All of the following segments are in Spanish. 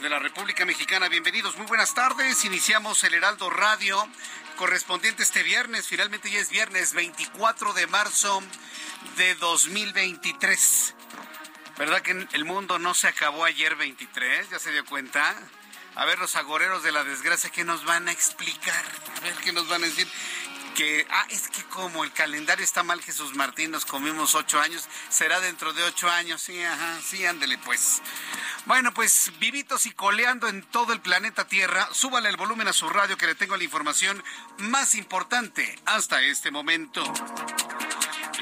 De la República Mexicana. Bienvenidos, muy buenas tardes. Iniciamos el Heraldo Radio correspondiente este viernes. Finalmente ya es viernes 24 de marzo de 2023. ¿Verdad que el mundo no se acabó ayer 23? ¿Ya se dio cuenta? A ver, los agoreros de la desgracia, ¿qué nos van a explicar? A ver, ¿qué nos van a decir? Que, ah, es que como el calendario está mal, Jesús Martín, nos comimos ocho años, será dentro de ocho años, sí, ajá, sí, ándele pues. Bueno, pues vivitos y coleando en todo el planeta Tierra, súbale el volumen a su radio que le tengo la información más importante hasta este momento.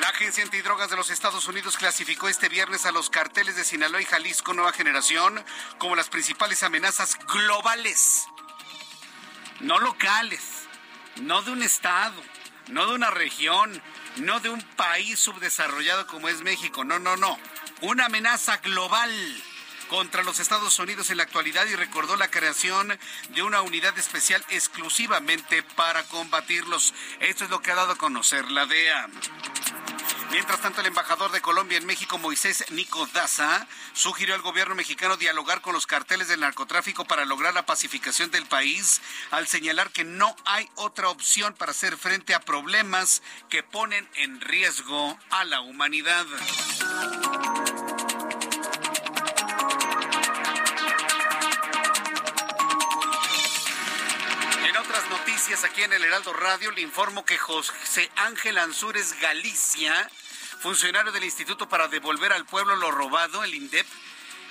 La Agencia Antidrogas de los Estados Unidos clasificó este viernes a los carteles de Sinaloa y Jalisco Nueva Generación como las principales amenazas globales, no locales no de un estado, no de una región, no de un país subdesarrollado como es México, no, no, no, una amenaza global contra los Estados Unidos en la actualidad y recordó la creación de una unidad especial exclusivamente para combatirlos. Esto es lo que ha dado a conocer la DEA. Mientras tanto, el embajador de Colombia en México, Moisés Nico Daza, sugirió al gobierno mexicano dialogar con los carteles del narcotráfico para lograr la pacificación del país, al señalar que no hay otra opción para hacer frente a problemas que ponen en riesgo a la humanidad. Noticias aquí en el Heraldo Radio le informo que José Ángel Ansúrez Galicia, funcionario del Instituto para devolver al pueblo lo robado, el INDEP,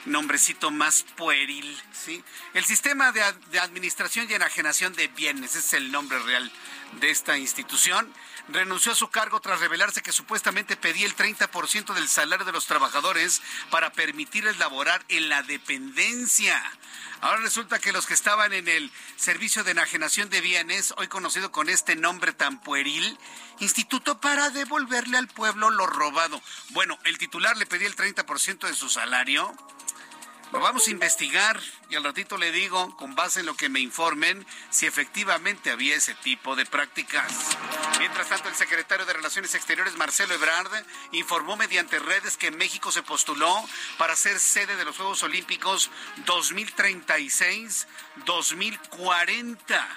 nombrecito más pueril, ¿sí? El sistema de, administración y enajenación de bienes, es el nombre real de esta institución, renunció a su cargo tras revelarse que supuestamente pedía el 30% del salario de los trabajadores para permitirles laborar en la dependencia. Ahora resulta que los que estaban en el servicio de enajenación de bienes, hoy conocido con este nombre tan pueril, Instituto para devolverle al pueblo lo robado. Bueno, el titular le pedía el 30% de su salario. Lo vamos a investigar y al ratito le digo, con base en lo que me informen, si efectivamente había ese tipo de prácticas. Mientras tanto, el secretario de Relaciones Exteriores, Marcelo Ebrard, informó mediante redes que México se postuló para ser sede de los Juegos Olímpicos 2036-2040.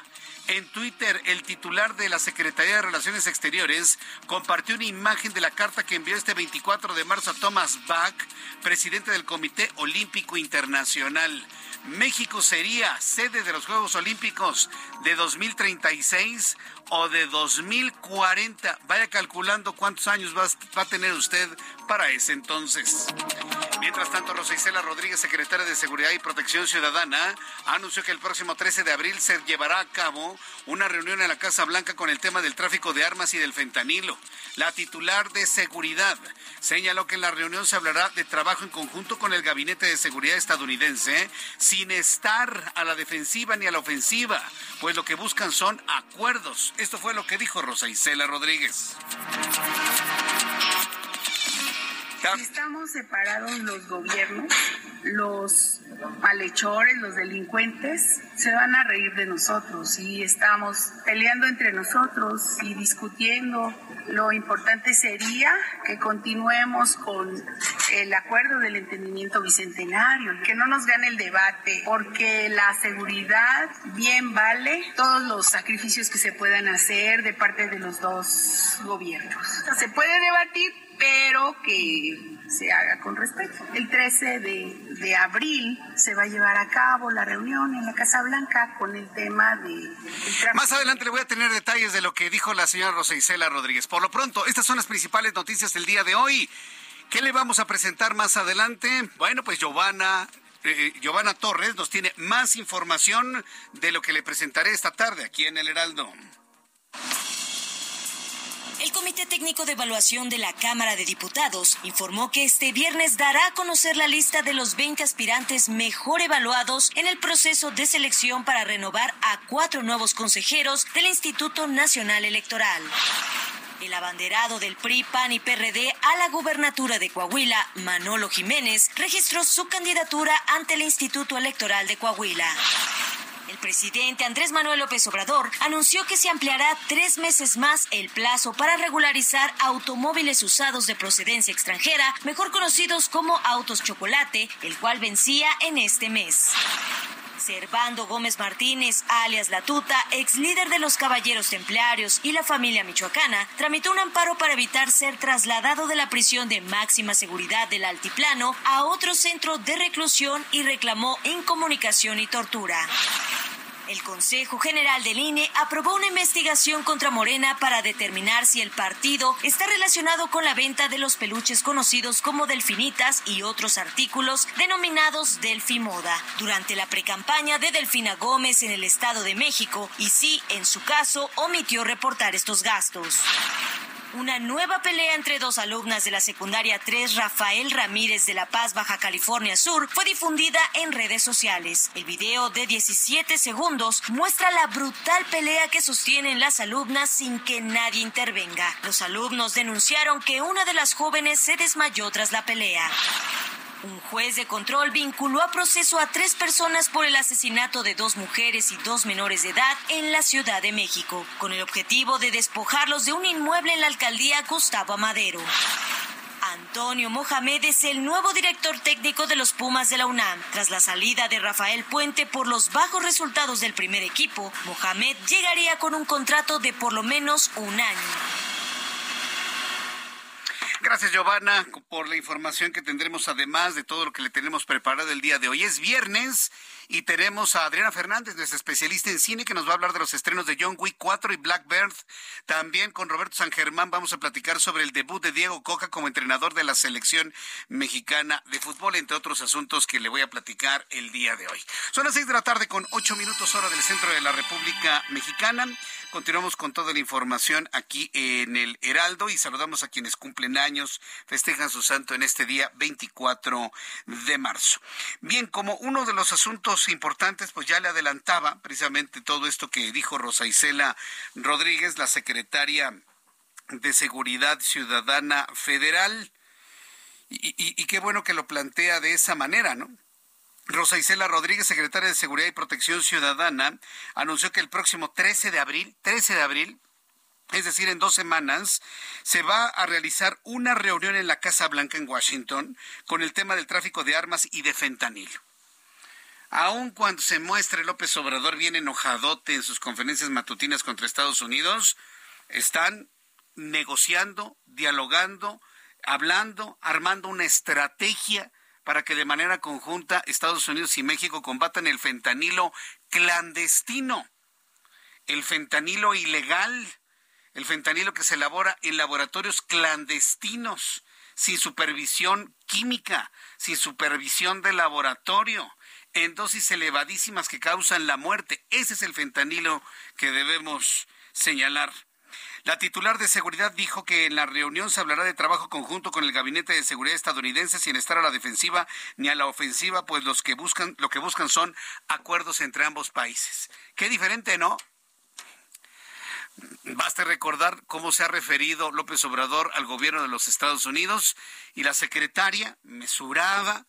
En Twitter, el titular de la Secretaría de Relaciones Exteriores compartió una imagen de la carta que envió este 24 de marzo a Thomas Bach, presidente del Comité Olímpico Internacional. México sería sede de los Juegos Olímpicos de 2036 o de 2040. Vaya calculando cuántos años va, a tener usted para ese entonces. Mientras tanto, Rosa Isela Rodríguez, secretaria de Seguridad y Protección Ciudadana, anunció que el próximo 13 de abril se llevará a cabo una reunión en la Casa Blanca con el tema del tráfico de armas y del fentanilo. La titular de Seguridad señaló que en la reunión se hablará de trabajo en conjunto con el Gabinete de Seguridad estadounidense, sin estar a la defensiva ni a la ofensiva, pues lo que buscan son acuerdos. Esto fue lo que dijo Rosa Isela Rodríguez. Si estamos separados los gobiernos, los malhechores, los delincuentes, se van a reír de nosotros y estamos peleando entre nosotros y discutiendo. Lo importante sería que continuemos con el acuerdo del entendimiento bicentenario, que no nos gane el debate, porque la seguridad bien vale todos los sacrificios que se puedan hacer de parte de los dos gobiernos. se puede debatir, pero que se haga con respeto. El 13 de, abril se va a llevar a cabo la reunión en la Casa Blanca con el tema de... Más adelante le voy a tener detalles de lo que dijo la señora Rosa Isela Rodríguez. Por lo pronto, estas son las principales noticias del día de hoy. ¿Qué le vamos a presentar más adelante? Bueno, pues Giovanna eh, eh, Giovanna Torres nos tiene más información de lo que le presentaré esta tarde aquí en el Heraldo. El Comité Técnico de Evaluación de la Cámara de Diputados informó que este viernes dará a conocer la lista de los 20 aspirantes mejor evaluados en el proceso de selección para renovar a cuatro nuevos consejeros del Instituto Nacional Electoral. El abanderado del PRI, PAN y PRD a la gubernatura de Coahuila, Manolo Jiménez, registró su candidatura ante el Instituto Electoral de Coahuila. El presidente Andrés Manuel López Obrador anunció que se ampliará tres meses más el plazo para regularizar automóviles usados de procedencia extranjera, mejor conocidos como autos chocolate, el cual vencía en este mes. Servando Gómez Martínez, alias La Tuta, ex líder de los Caballeros Templarios y la familia michoacana, tramitó un amparo para evitar ser trasladado de la prisión de máxima seguridad del Altiplano a otro centro de reclusión y reclamó incomunicación y tortura. El Consejo General del INE aprobó una investigación contra Morena para determinar si el partido está relacionado con la venta de los peluches conocidos como delfinitas y otros artículos denominados Delfimoda durante la precampaña de Delfina Gómez en el Estado de México y si, en su caso, omitió reportar estos gastos. Una nueva pelea entre dos alumnas de la secundaria 3 Rafael Ramírez de La Paz, Baja California Sur, fue difundida en redes sociales. El video de 17 segundos muestra la brutal pelea que sostienen las alumnas sin que nadie intervenga. Los alumnos denunciaron que una de las jóvenes se desmayó tras la pelea. Un juez de control vinculó a proceso a tres personas por el asesinato de dos mujeres y dos menores de edad en la Ciudad de México, con el objetivo de despojarlos de un inmueble en la alcaldía Gustavo Amadero. Antonio Mohamed es el nuevo director técnico de los Pumas de la UNAM. Tras la salida de Rafael Puente por los bajos resultados del primer equipo, Mohamed llegaría con un contrato de por lo menos un año. Gracias, Giovanna, por la información que tendremos, además de todo lo que le tenemos preparado el día de hoy. Es viernes y tenemos a Adriana Fernández, nuestra especialista en cine, que nos va a hablar de los estrenos de John Wick 4 y Blackbird. También con Roberto San Germán vamos a platicar sobre el debut de Diego Coca como entrenador de la selección mexicana de fútbol, entre otros asuntos que le voy a platicar el día de hoy. Son las seis de la tarde con ocho minutos hora del centro de la República Mexicana. Continuamos con toda la información aquí en el Heraldo y saludamos a quienes cumplen años, festejan su santo en este día 24 de marzo. Bien, como uno de los asuntos importantes, pues ya le adelantaba precisamente todo esto que dijo Rosa Isela Rodríguez, la secretaria de Seguridad Ciudadana Federal. Y, y, qué bueno que lo plantea de esa manera, ¿no? Rosa Isela Rodríguez, secretaria de Seguridad y Protección Ciudadana, anunció que el próximo 13 de abril, 13 de abril, es decir, en dos semanas, se va a realizar una reunión en la Casa Blanca en Washington con el tema del tráfico de armas y de fentanilo. Aun cuando se muestre López Obrador bien enojadote en sus conferencias matutinas contra Estados Unidos, están negociando, dialogando, hablando, armando una estrategia para que de manera conjunta Estados Unidos y México combatan el fentanilo clandestino, el fentanilo ilegal, el fentanilo que se elabora en laboratorios clandestinos, sin supervisión química, sin supervisión de laboratorio, en dosis elevadísimas que causan la muerte. Ese es el fentanilo que debemos señalar. La titular de seguridad dijo que en la reunión se hablará de trabajo conjunto con el gabinete de seguridad estadounidense sin estar a la defensiva ni a la ofensiva, pues los que buscan, lo que buscan son acuerdos entre ambos países. Qué diferente, ¿no? Basta recordar cómo se ha referido López Obrador al gobierno de los Estados Unidos y la secretaria, mesurada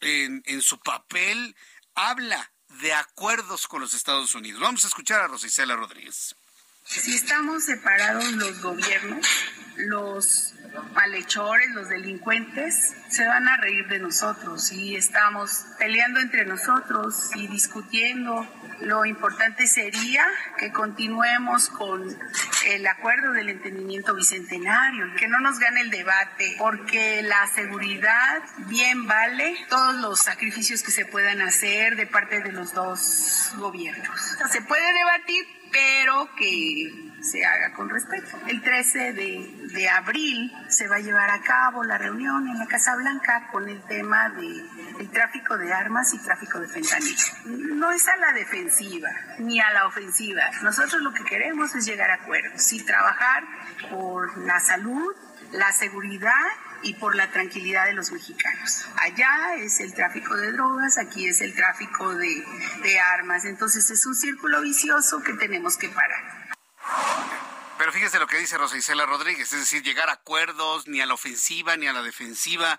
en, en su papel, habla de acuerdos con los Estados Unidos. Vamos a escuchar a Rosicela Rodríguez. Si estamos separados los gobiernos, los malhechores, los delincuentes, se van a reír de nosotros. Si estamos peleando entre nosotros y discutiendo, lo importante sería que continuemos con el acuerdo del entendimiento bicentenario, que no nos gane el debate, porque la seguridad bien vale todos los sacrificios que se puedan hacer de parte de los dos gobiernos. se puede debatir, pero que se haga con respeto. El 13 de, de, abril se va a llevar a cabo la reunión en la Casa Blanca con el tema de el tráfico de armas y tráfico de fentanilo. No es a la defensiva ni a la ofensiva. Nosotros lo que queremos es llegar a acuerdos y trabajar por la salud, la seguridad y por la tranquilidad de los mexicanos. Allá es el tráfico de drogas, aquí es el tráfico de, de armas. Entonces es un círculo vicioso que tenemos que parar. Pero fíjese lo que dice Rosa Isela Rodríguez, es decir, llegar a acuerdos ni a la ofensiva ni a la defensiva.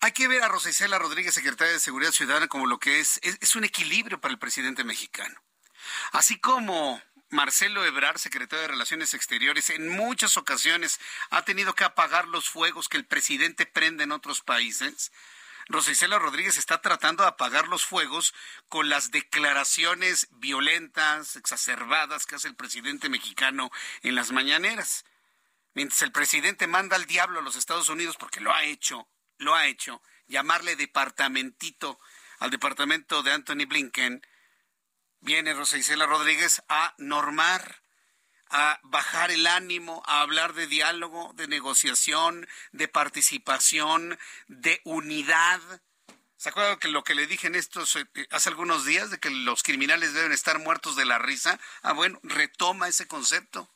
Hay que ver a Rosa Isela Rodríguez, secretaria de Seguridad Ciudadana, como lo que es, es, es un equilibrio para el presidente mexicano. Así como Marcelo Ebrard, secretario de Relaciones Exteriores, en muchas ocasiones ha tenido que apagar los fuegos que el presidente prende en otros países. Rosicela Rodríguez está tratando de apagar los fuegos con las declaraciones violentas, exacerbadas que hace el presidente mexicano en las mañaneras. Mientras el presidente manda al diablo a los Estados Unidos, porque lo ha hecho, lo ha hecho, llamarle departamentito al departamento de Anthony Blinken, viene Rosa Isela Rodríguez a normar, a bajar el ánimo, a hablar de diálogo, de negociación, de participación, de unidad. ¿Se acuerdan que lo que le dije en estos eh, hace algunos días de que los criminales deben estar muertos de la risa? Ah, bueno, retoma ese concepto.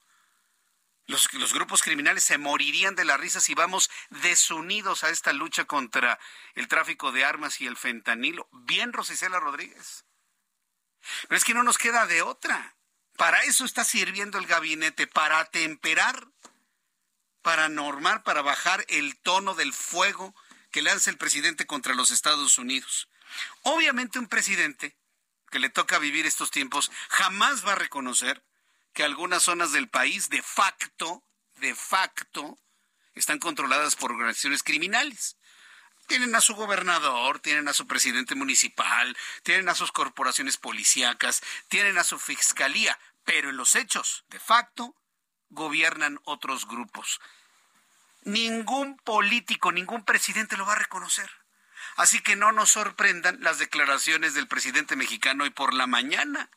Los, los, grupos criminales se morirían de la risa si vamos desunidos a esta lucha contra el tráfico de armas y el fentanilo. Bien, Rosicela Rodríguez. Pero es que no nos queda de otra. Para eso está sirviendo el gabinete, para atemperar, para normar, para bajar el tono del fuego que lanza el presidente contra los Estados Unidos. Obviamente un presidente que le toca vivir estos tiempos jamás va a reconocer que algunas zonas del país de facto, de facto, están controladas por organizaciones criminales. Tienen a su gobernador, tienen a su presidente municipal, tienen a sus corporaciones policíacas, tienen a su fiscalía, pero en los hechos, de facto, gobiernan otros grupos. Ningún político, ningún presidente lo va a reconocer. Así que no nos sorprendan las declaraciones del presidente mexicano hoy por la mañana.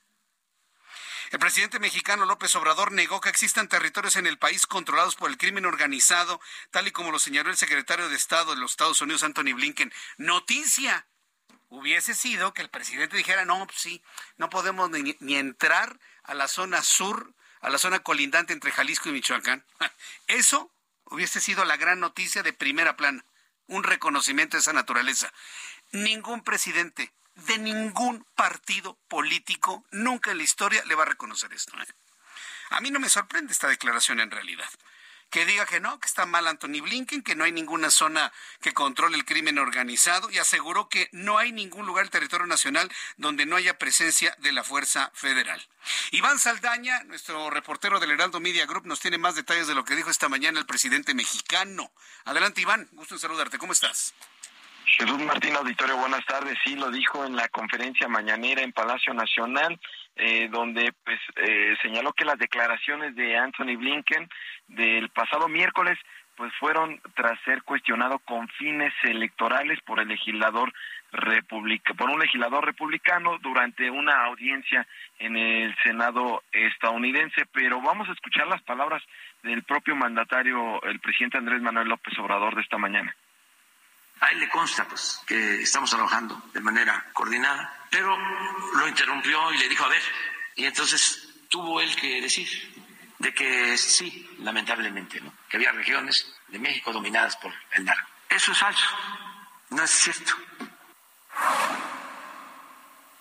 El presidente mexicano López Obrador negó que existan territorios en el país controlados por el crimen organizado, tal y como lo señaló el secretario de Estado de los Estados Unidos, Anthony Blinken. Noticia. Hubiese sido que el presidente dijera, no, pues sí, no podemos ni, ni entrar a la zona sur, a la zona colindante entre Jalisco y Michoacán. Eso hubiese sido la gran noticia de primera plana, un reconocimiento de esa naturaleza. Ningún presidente de ningún partido político nunca en la historia le va a reconocer esto. ¿eh? A mí no me sorprende esta declaración en realidad. Que diga que no, que está mal Anthony Blinken, que no hay ninguna zona que controle el crimen organizado y aseguró que no hay ningún lugar del territorio nacional donde no haya presencia de la Fuerza Federal. Iván Saldaña, nuestro reportero del Heraldo Media Group, nos tiene más detalles de lo que dijo esta mañana el presidente mexicano. Adelante, Iván, gusto en saludarte. ¿Cómo estás? Jesús Martín Auditorio, buenas tardes. Sí, lo dijo en la conferencia mañanera en Palacio Nacional, eh, donde pues eh, señaló que las declaraciones de Anthony Blinken del pasado miércoles pues fueron tras ser cuestionado con fines electorales por el legislador republicano, por un legislador republicano durante una audiencia en el Senado estadounidense, pero vamos a escuchar las palabras del propio mandatario, el presidente Andrés Manuel López Obrador de esta mañana. A él le consta pues que estamos trabajando de manera coordinada, pero lo interrumpió y le dijo, a ver, y entonces tuvo él que decir de que sí, lamentablemente, que había regiones de México dominadas por el narco. Eso es falso, no es cierto.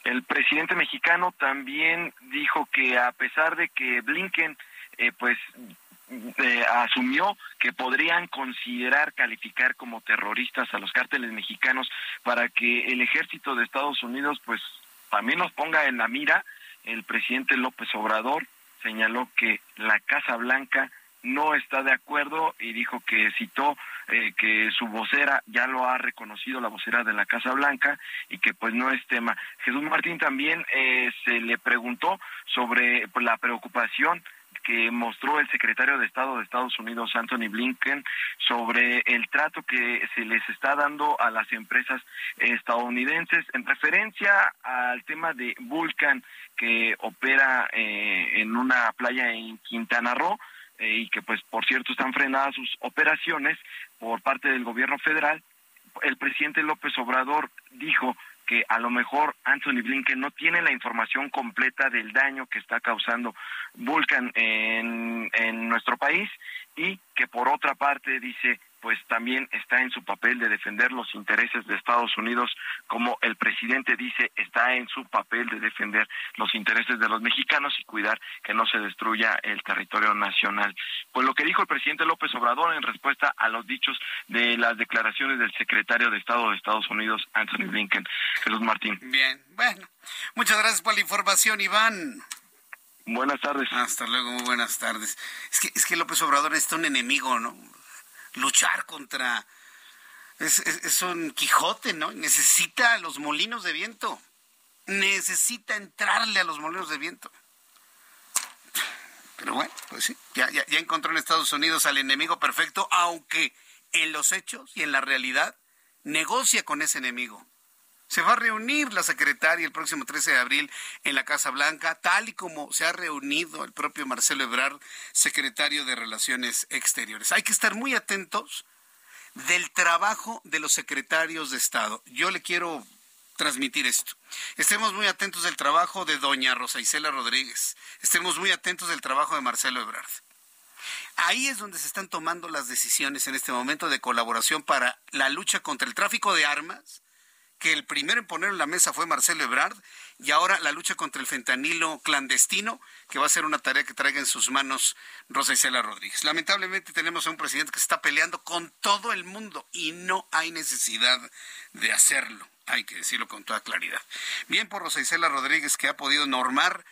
El presidente mexicano también dijo que a pesar de que Blinken eh, pues eh, asumió que podrían considerar calificar como terroristas a los cárteles mexicanos para que el ejército de Estados Unidos pues también los ponga en la mira, el presidente López Obrador señaló que la Casa Blanca no está de acuerdo y dijo que citó eh, que su vocera ya lo ha reconocido, la vocera de la Casa Blanca, y que pues no es tema. Jesús Martín también eh, se le preguntó sobre la preocupación que mostró el secretario de Estado de Estados Unidos, Anthony Blinken, sobre el trato que se les está dando a las empresas estadounidenses en referencia al tema de Vulcan que opera eh, en una playa en Quintana Roo eh, y que pues por cierto están frenadas sus operaciones por parte del gobierno federal. El presidente López Obrador dijo que a lo mejor Anthony Blinken no tiene la información completa del daño que está causando Vulcan en, en nuestro país y que por otra parte dice pues también está en su papel de defender los intereses de Estados Unidos, como el presidente dice, está en su papel de defender los intereses de los mexicanos y cuidar que no se destruya el territorio nacional. Pues lo que dijo el presidente López Obrador en respuesta a los dichos de las declaraciones del secretario de Estado de Estados Unidos, Anthony Blinken. Jesús Martín. Bien, bueno, muchas gracias por la información, Iván. Buenas tardes. Hasta luego, muy buenas tardes. Es que, es que López Obrador es un enemigo, ¿no? Luchar contra... Es, un Quijote, ¿no? Necesita los molinos de viento. Necesita entrarle a los molinos de viento. Pero bueno, pues sí, ya, ya, ya encontró en Estados Unidos al enemigo perfecto, aunque en los hechos y en la realidad negocia con ese enemigo. Se va a reunir la secretaria el próximo 13 de abril en la Casa Blanca, tal y como se ha reunido el propio Marcelo Ebrard, secretario de Relaciones Exteriores. Hay que estar muy atentos del trabajo de los secretarios de Estado. Yo le quiero transmitir esto. Estemos muy atentos del trabajo de doña Rosa Isela Rodríguez. Estemos muy atentos del trabajo de Marcelo Ebrard. Ahí es donde se están tomando las decisiones en este momento de colaboración para la lucha contra el tráfico de armas, que el primero en poner en la mesa fue Marcelo Ebrard y ahora la lucha contra el fentanilo clandestino, que va a ser una tarea que traiga en sus manos Rosa Isela Rodríguez. Lamentablemente tenemos a un presidente que está peleando con todo el mundo y no hay necesidad de hacerlo, hay que decirlo con toda claridad. Bien por Rosa Isela Rodríguez que ha podido normar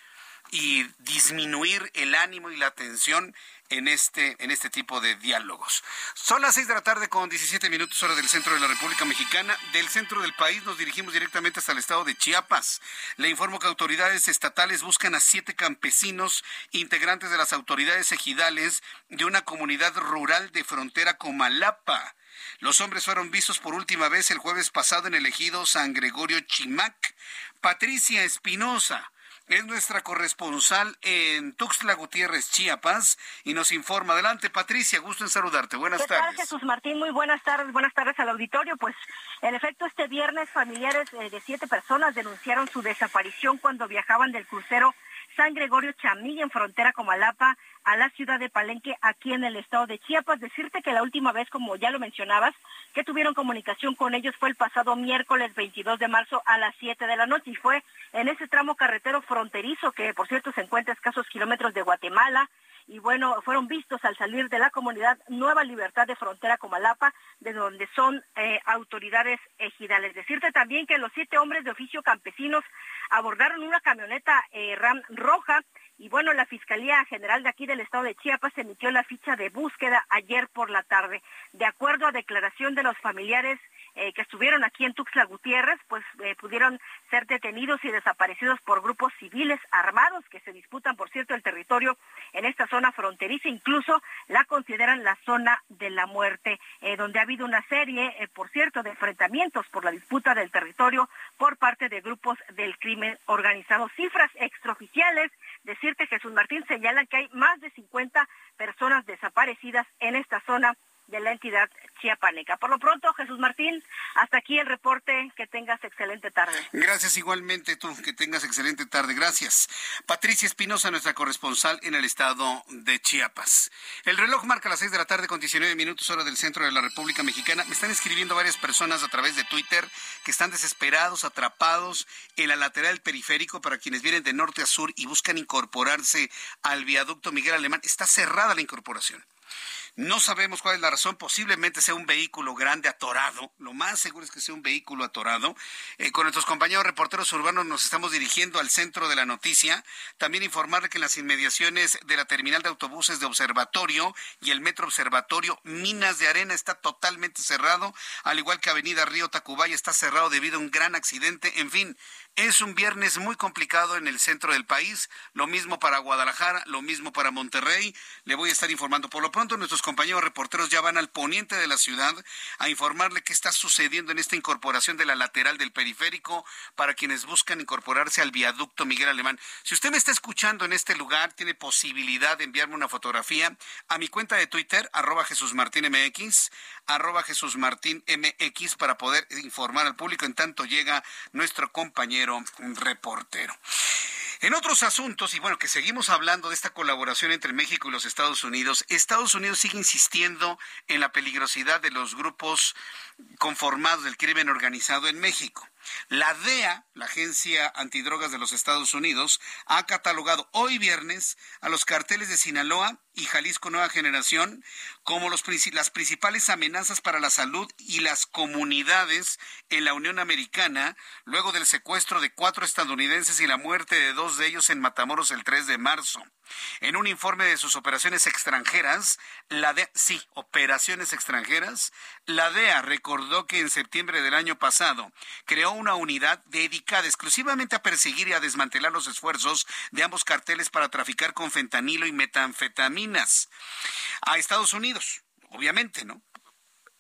y disminuir el ánimo y la tensión en este, en este tipo de diálogos. Son las seis de la tarde con 17 minutos hora del centro de la República Mexicana. Del centro del país nos dirigimos directamente hasta el estado de Chiapas. Le informo que autoridades estatales buscan a siete campesinos integrantes de las autoridades ejidales de una comunidad rural de frontera con Malapa. Los hombres fueron vistos por última vez el jueves pasado en el ejido San Gregorio Chimac. Patricia Espinosa es nuestra corresponsal en Tuxtla Gutiérrez, Chiapas, y nos informa. Adelante, Patricia, gusto en saludarte. Buenas ¿Qué tardes. Tal, Jesús Martín, muy buenas tardes. Buenas tardes al auditorio. Pues, en efecto, este viernes familiares eh, de siete personas denunciaron su desaparición cuando viajaban del crucero San Gregorio Chamilla en frontera con Malapa a la ciudad de Palenque aquí en el estado de Chiapas. Decirte que la última vez, como ya lo mencionabas, que tuvieron comunicación con ellos fue el pasado miércoles 22 de marzo a las 7 de la noche y fue en ese tramo carretero fronterizo que por cierto se encuentra a escasos kilómetros de Guatemala y bueno, fueron vistos al salir de la comunidad Nueva Libertad de Frontera Comalapa, de donde son eh, autoridades ejidales. Decirte también que los siete hombres de oficio campesinos abordaron una camioneta eh, RAM roja y bueno, la Fiscalía General de aquí del Estado de Chiapas emitió la ficha de búsqueda ayer por la tarde. De acuerdo a declaración de los familiares eh, que estuvieron aquí en Tuxtla Gutiérrez, pues eh, pudieron ser detenidos y desaparecidos por grupos civiles armados que se disputan, por cierto, el territorio en esta zona fronteriza, incluso la consideran la zona de la muerte, eh, donde ha habido una serie, por cierto, de enfrentamientos por la disputa del territorio por parte de grupos del crimen organizado. Cifras extraoficiales, decirte Jesús Martín señalan que hay más de 50 personas desaparecidas en esta zona la entidad chiapaneca. Por lo pronto, Jesús Martín, hasta aquí el reporte. Que tengas excelente tarde. Gracias igualmente tú, que tengas excelente tarde. Gracias. Patricia Espinosa, nuestra corresponsal en el estado de Chiapas. El reloj marca las seis de la tarde con 19 minutos hora del centro de la República Mexicana. Me están escribiendo varias personas a través de Twitter que están desesperados, atrapados en la lateral periférico para quienes vienen de norte a sur y buscan incorporarse al viaducto Miguel Alemán. Está cerrada la incorporación. No sabemos cuál es la razón, posiblemente sea un vehículo grande atorado, lo más seguro es que sea un vehículo atorado. Eh, con nuestros compañeros reporteros urbanos nos estamos dirigiendo al centro de la noticia. También informarle que en las inmediaciones de la terminal de autobuses de Observatorio y el Metro Observatorio, Minas de Arena está totalmente cerrado, al igual que Avenida Río Tacubaya está cerrado debido a un gran accidente. En fin, es un viernes muy complicado en el centro del país, lo mismo para Guadalajara, lo mismo para Monterrey. Le voy a estar informando. Por lo pronto, nuestros compañeros reporteros ya van al poniente de la ciudad a informarle qué está sucediendo en esta incorporación de la lateral del periférico para quienes buscan incorporarse al viaducto Miguel Alemán. Si usted me está escuchando en este lugar, tiene posibilidad de enviarme una fotografía a mi cuenta de Twitter, arroba Jesús Martín MX, arroba Jesús Martín MX, para poder informar al público en tanto llega nuestro compañero reportero. En otros asuntos, y bueno, que seguimos hablando de esta colaboración entre México y los Estados Unidos, Estados Unidos sigue insistiendo en la peligrosidad de los grupos conformados del crimen organizado en México. La DEA, la Agencia Antidrogas de los Estados Unidos, ha catalogado hoy viernes a los carteles de Sinaloa y Jalisco Nueva Generación como los, las principales amenazas para la salud y las comunidades en la Unión Americana, luego del secuestro de cuatro estadounidenses y la muerte de dos de ellos en Matamoros el 3 de marzo. En un informe de sus operaciones extranjeras, la DEA, sí, operaciones extranjeras, la DEA recordó que en septiembre del año pasado creó una unidad dedicada exclusivamente a perseguir y a desmantelar los esfuerzos de ambos carteles para traficar con fentanilo y metanfetaminas a Estados Unidos. Obviamente, ¿no?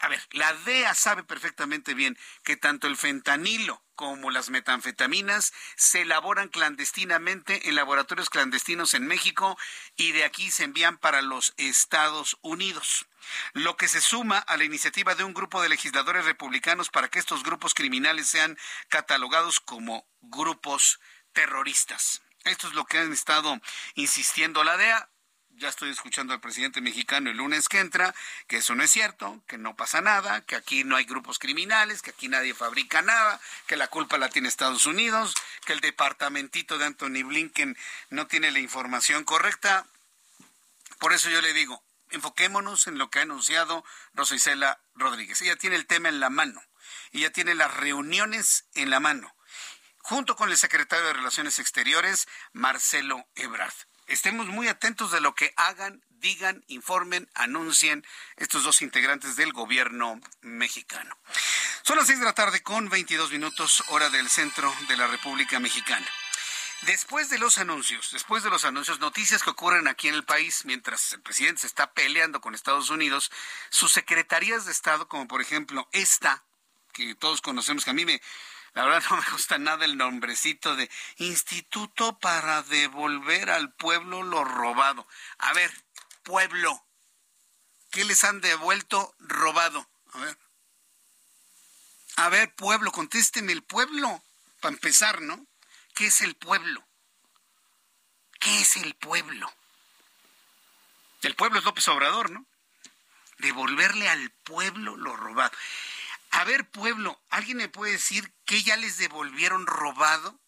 A ver, la DEA sabe perfectamente bien que tanto el fentanilo como las metanfetaminas se elaboran clandestinamente en laboratorios clandestinos en México y de aquí se envían para los Estados Unidos. Lo que se suma a la iniciativa de un grupo de legisladores republicanos para que estos grupos criminales sean catalogados como grupos terroristas. Esto es lo que han estado insistiendo la DEA ya estoy escuchando al presidente mexicano el lunes que entra, que eso no es cierto, que no pasa nada, que aquí no hay grupos criminales, que aquí nadie fabrica nada, que la culpa la tiene Estados Unidos, que el departamentito de Anthony Blinken no tiene la información correcta. Por eso yo le digo, enfoquémonos en lo que ha anunciado Rosa Rodríguez. Ella tiene el tema en la mano, ella tiene las reuniones en la mano, junto con el secretario de Relaciones Exteriores, Marcelo Ebrard estemos muy atentos de lo que hagan, digan, informen, anuncien estos dos integrantes del gobierno mexicano. Son las seis de la tarde con 22 minutos hora del centro de la República Mexicana. Después de los anuncios, después de los anuncios, noticias que ocurren aquí en el país mientras el presidente se está peleando con Estados Unidos, sus secretarías de Estado, como por ejemplo esta, que todos conocemos, que a mí me, la verdad no me gusta nada el nombrecito de Instituto para devolver al pueblo lo robado. A ver, pueblo, ¿qué les han devuelto robado? A ver. A ver, pueblo, contésteme el pueblo, para empezar, ¿no? ¿Qué es el pueblo? ¿Qué es el pueblo? El pueblo es López Obrador, ¿no? Devolverle al pueblo lo robado. A ver, pueblo, ¿alguien me puede decir qué ya les devolvieron robado?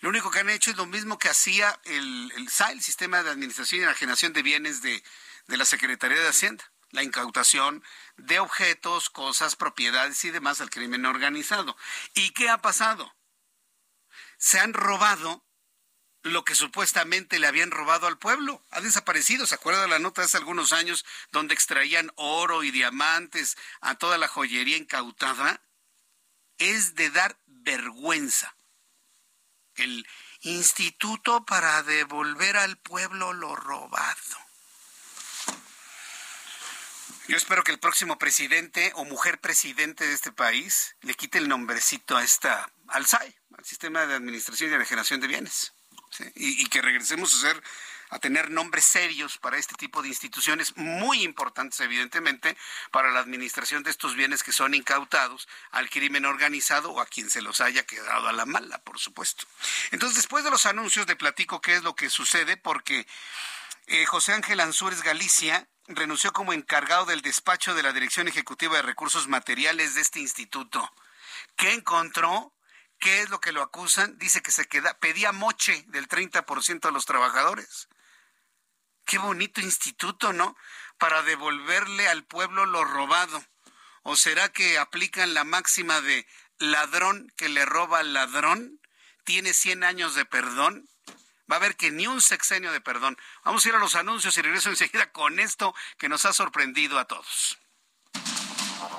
Lo único que han hecho es lo mismo que hacía el, el el Sistema de Administración y Enajenación de Bienes de, de la Secretaría de Hacienda. La incautación de objetos, cosas, propiedades y demás al crimen organizado. ¿Y qué ha pasado? Se han robado lo que supuestamente le habían robado al pueblo. Ha desaparecido. ¿Se acuerda la nota hace algunos años donde extraían oro y diamantes a toda la joyería incautada? Es de dar vergüenza. El Instituto para devolver al pueblo lo robado. Yo espero que el próximo presidente o mujer presidente de este país le quite el nombrecito a esta, al SAI, al Sistema de Administración y Generación de Bienes, y, que regresemos a ser a tener nombres serios para este tipo de instituciones muy importantes, evidentemente, para la administración de estos bienes que son incautados al crimen organizado o a quien se los haya quedado a la mala, por supuesto. Entonces, después de los anuncios, de platico qué es lo que sucede, porque eh, José Ángel Ansúrez Galicia renunció como encargado del despacho de la Dirección Ejecutiva de Recursos Materiales de este instituto. ¿Qué encontró? ¿Qué es lo que lo acusan? Dice que se queda, pedía moche del 30% a los trabajadores. Qué bonito instituto, ¿no? Para devolverle al pueblo lo robado. ¿O será que aplican la máxima de ladrón que le roba al ladrón? ¿Tiene 100 años de perdón? Va a haber que ni un sexenio de perdón. Vamos a ir a los anuncios y regreso enseguida con esto que nos ha sorprendido a todos.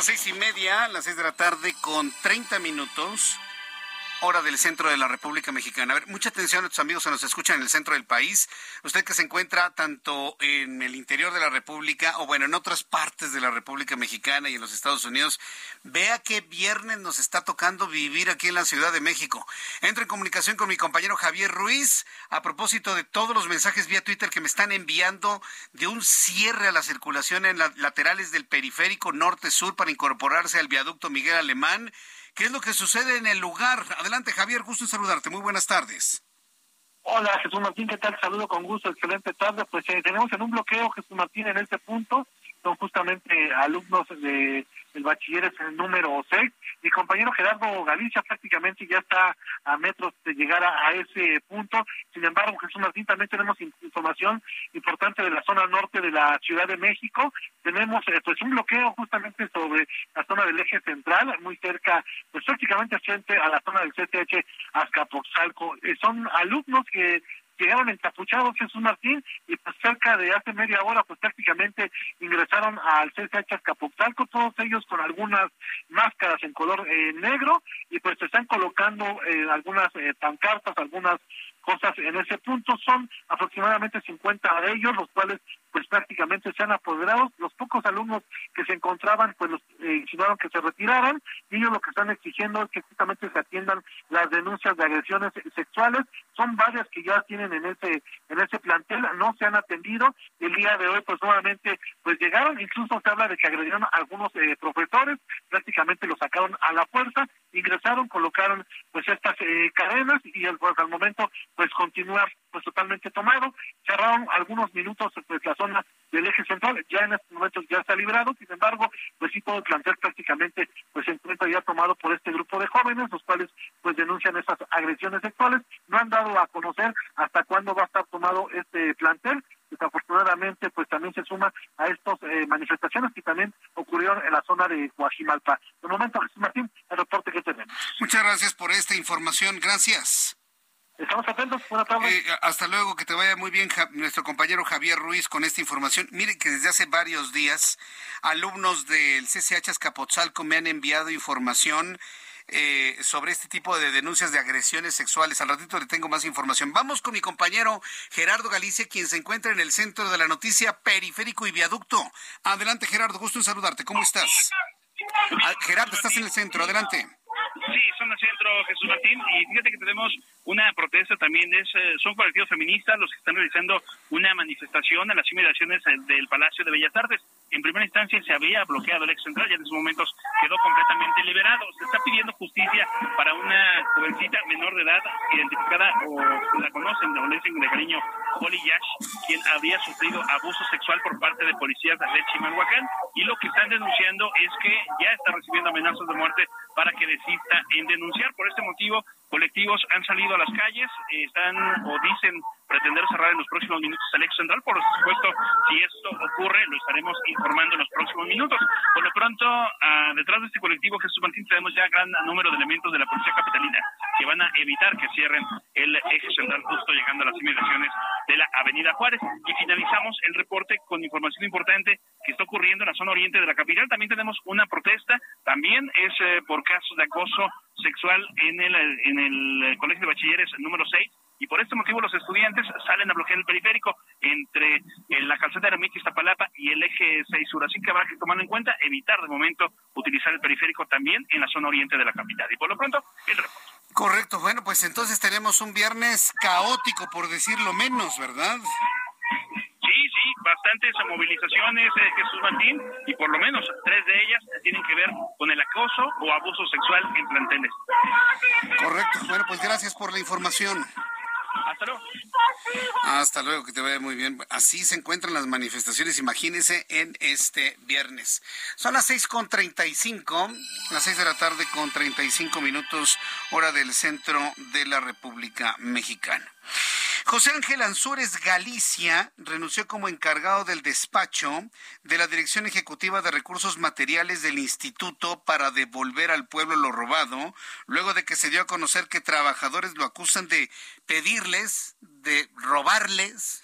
Las seis y media, las seis de la tarde con 30 minutos hora del centro de la República Mexicana. A ver, mucha atención a nuestros amigos que nos escuchan en el centro del país. Usted que se encuentra tanto en el interior de la República o bueno, en otras partes de la República Mexicana y en los Estados Unidos, vea qué viernes nos está tocando vivir aquí en la Ciudad de México. Entro en comunicación con mi compañero Javier Ruiz a propósito de todos los mensajes vía Twitter que me están enviando de un cierre a la circulación en las laterales del periférico norte-sur para incorporarse al viaducto Miguel Alemán qué es lo que sucede en el lugar. Adelante, Javier, gusto en saludarte. Muy buenas tardes. Hola, Jesús Martín, ¿qué tal? Saludo con gusto, excelente tarde. Pues eh, tenemos en un bloqueo, Jesús Martín, en este punto. Son justamente alumnos de el bachiller es el número 6. Mi compañero Gerardo Galicia prácticamente ya está a metros de llegar a, ese punto. Sin embargo, Jesús Martín, también tenemos información importante de la zona norte de la Ciudad de México. Tenemos eh, pues un bloqueo justamente sobre la zona del eje central, muy cerca, pues prácticamente frente a la zona del CTH Azcapotzalco. Eh, son alumnos que llegaron encapuchados Jesús Martín y pues cerca de hace media hora pues prácticamente ingresaron al CCH Capotalco, todos ellos con algunas máscaras en color eh, negro y pues se están colocando eh, algunas eh, pancartas, algunas cosas en ese punto. Son aproximadamente 50 de ellos, los cuales pues prácticamente se han apoderado. Los pocos alumnos que se encontraban, pues los eh, que se retiraran y ellos lo que están exigiendo es que justamente se atiendan las denuncias de agresiones sexuales. Son varias que ya tienen en ese en ese plantel, no se han atendido. El día de hoy, pues nuevamente, pues llegaron, incluso se habla de que agredieron a algunos eh, profesores, prácticamente los sacaron a la fuerza, ingresaron, colocaron pues estas eh, cadenas y pues, al momento pues continuar pues totalmente tomado. Cerraron algunos minutos pues la zona del eje central, ya en estos momentos ya está librado, sin embargo, pues sí puedo plantear prácticamente pues se encuentra ya tomado por este grupo de jóvenes, los cuales pues denuncian esas agresiones sexuales, no han dado a conocer hasta cuándo va a estar tomado este plantel, desafortunadamente pues también se suma a estas eh, manifestaciones que también ocurrieron en la zona de Guajimalpa. De momento, Jesús Martín, el reporte que tenemos. Muchas gracias por esta información, gracias. Estamos atentos. Buenas tardes. Eh, hasta luego, que te vaya muy bien nuestro compañero Javier Ruiz con esta información. Mire que desde hace varios días alumnos del CCH Azcapotzalco me han enviado información eh, sobre este tipo de denuncias de agresiones sexuales. Al ratito le tengo más información. Vamos con mi compañero Gerardo Galicia, quien se encuentra en el centro de la noticia Periférico y Viaducto. Adelante, Gerardo, gusto en saludarte. ¿Cómo estás? Ah, Gerardo, estás en el centro. Adelante. Sí, son el centro Jesús Martín. Y fíjate que tenemos una protesta también, es, eh, son colectivos feministas los que están realizando una manifestación en las inmediaciones del Palacio de Bellas Artes. En primera instancia se había bloqueado el ex central y en esos momentos quedó completamente liberado. Se está pidiendo justicia para una jovencita menor de edad identificada o la conocen, la conocen de cariño, Holly Yash, quien había sufrido abuso sexual por parte de policías de Chimalhuacán y lo que están denunciando es que ya está recibiendo amenazas de muerte para que desista en denunciar. Por este motivo, colectivos han salido a las calles, están o dicen pretender cerrar en los próximos minutos el ex central. Por supuesto, si esto ocurre, lo estaremos informando en los próximos minutos. Por lo pronto, uh, detrás de este colectivo Jesús Martín tenemos ya gran número de elementos de la Policía Capitalina que van a evitar que cierren el eje central justo llegando a las inmediaciones de la Avenida Juárez. Y finalizamos el reporte con información importante que está ocurriendo en la zona oriente de la capital. También tenemos una protesta, también es eh, por casos de acoso sexual en el, en el Colegio de Bachilleres número 6 y por este motivo los estudiantes salen a bloquear el periférico entre eh, la calzada de Ermita Iztapalapa y el eje 6 sur. Así que habrá que tomar en cuenta evitar de momento utilizar el periférico también en la zona oriente de la capital. Y por lo pronto, el reporte. Correcto, bueno, pues entonces tenemos un viernes caótico, por decirlo menos, ¿verdad? Sí, sí, bastantes movilizaciones, eh, Jesús Martín, y por lo menos tres de ellas tienen que ver con el acoso o abuso sexual en planteles. Correcto, bueno, pues gracias por la información. Hasta luego. Hasta luego, que te vaya muy bien. Así se encuentran las manifestaciones, imagínense, en este viernes. Son las seis con treinta y cinco, las seis de la tarde con treinta y cinco minutos, hora del centro de la República Mexicana. José Ángel Ansúrez Galicia renunció como encargado del despacho de la Dirección Ejecutiva de Recursos Materiales del Instituto para devolver al pueblo lo robado, luego de que se dio a conocer que trabajadores lo acusan de pedirles, de robarles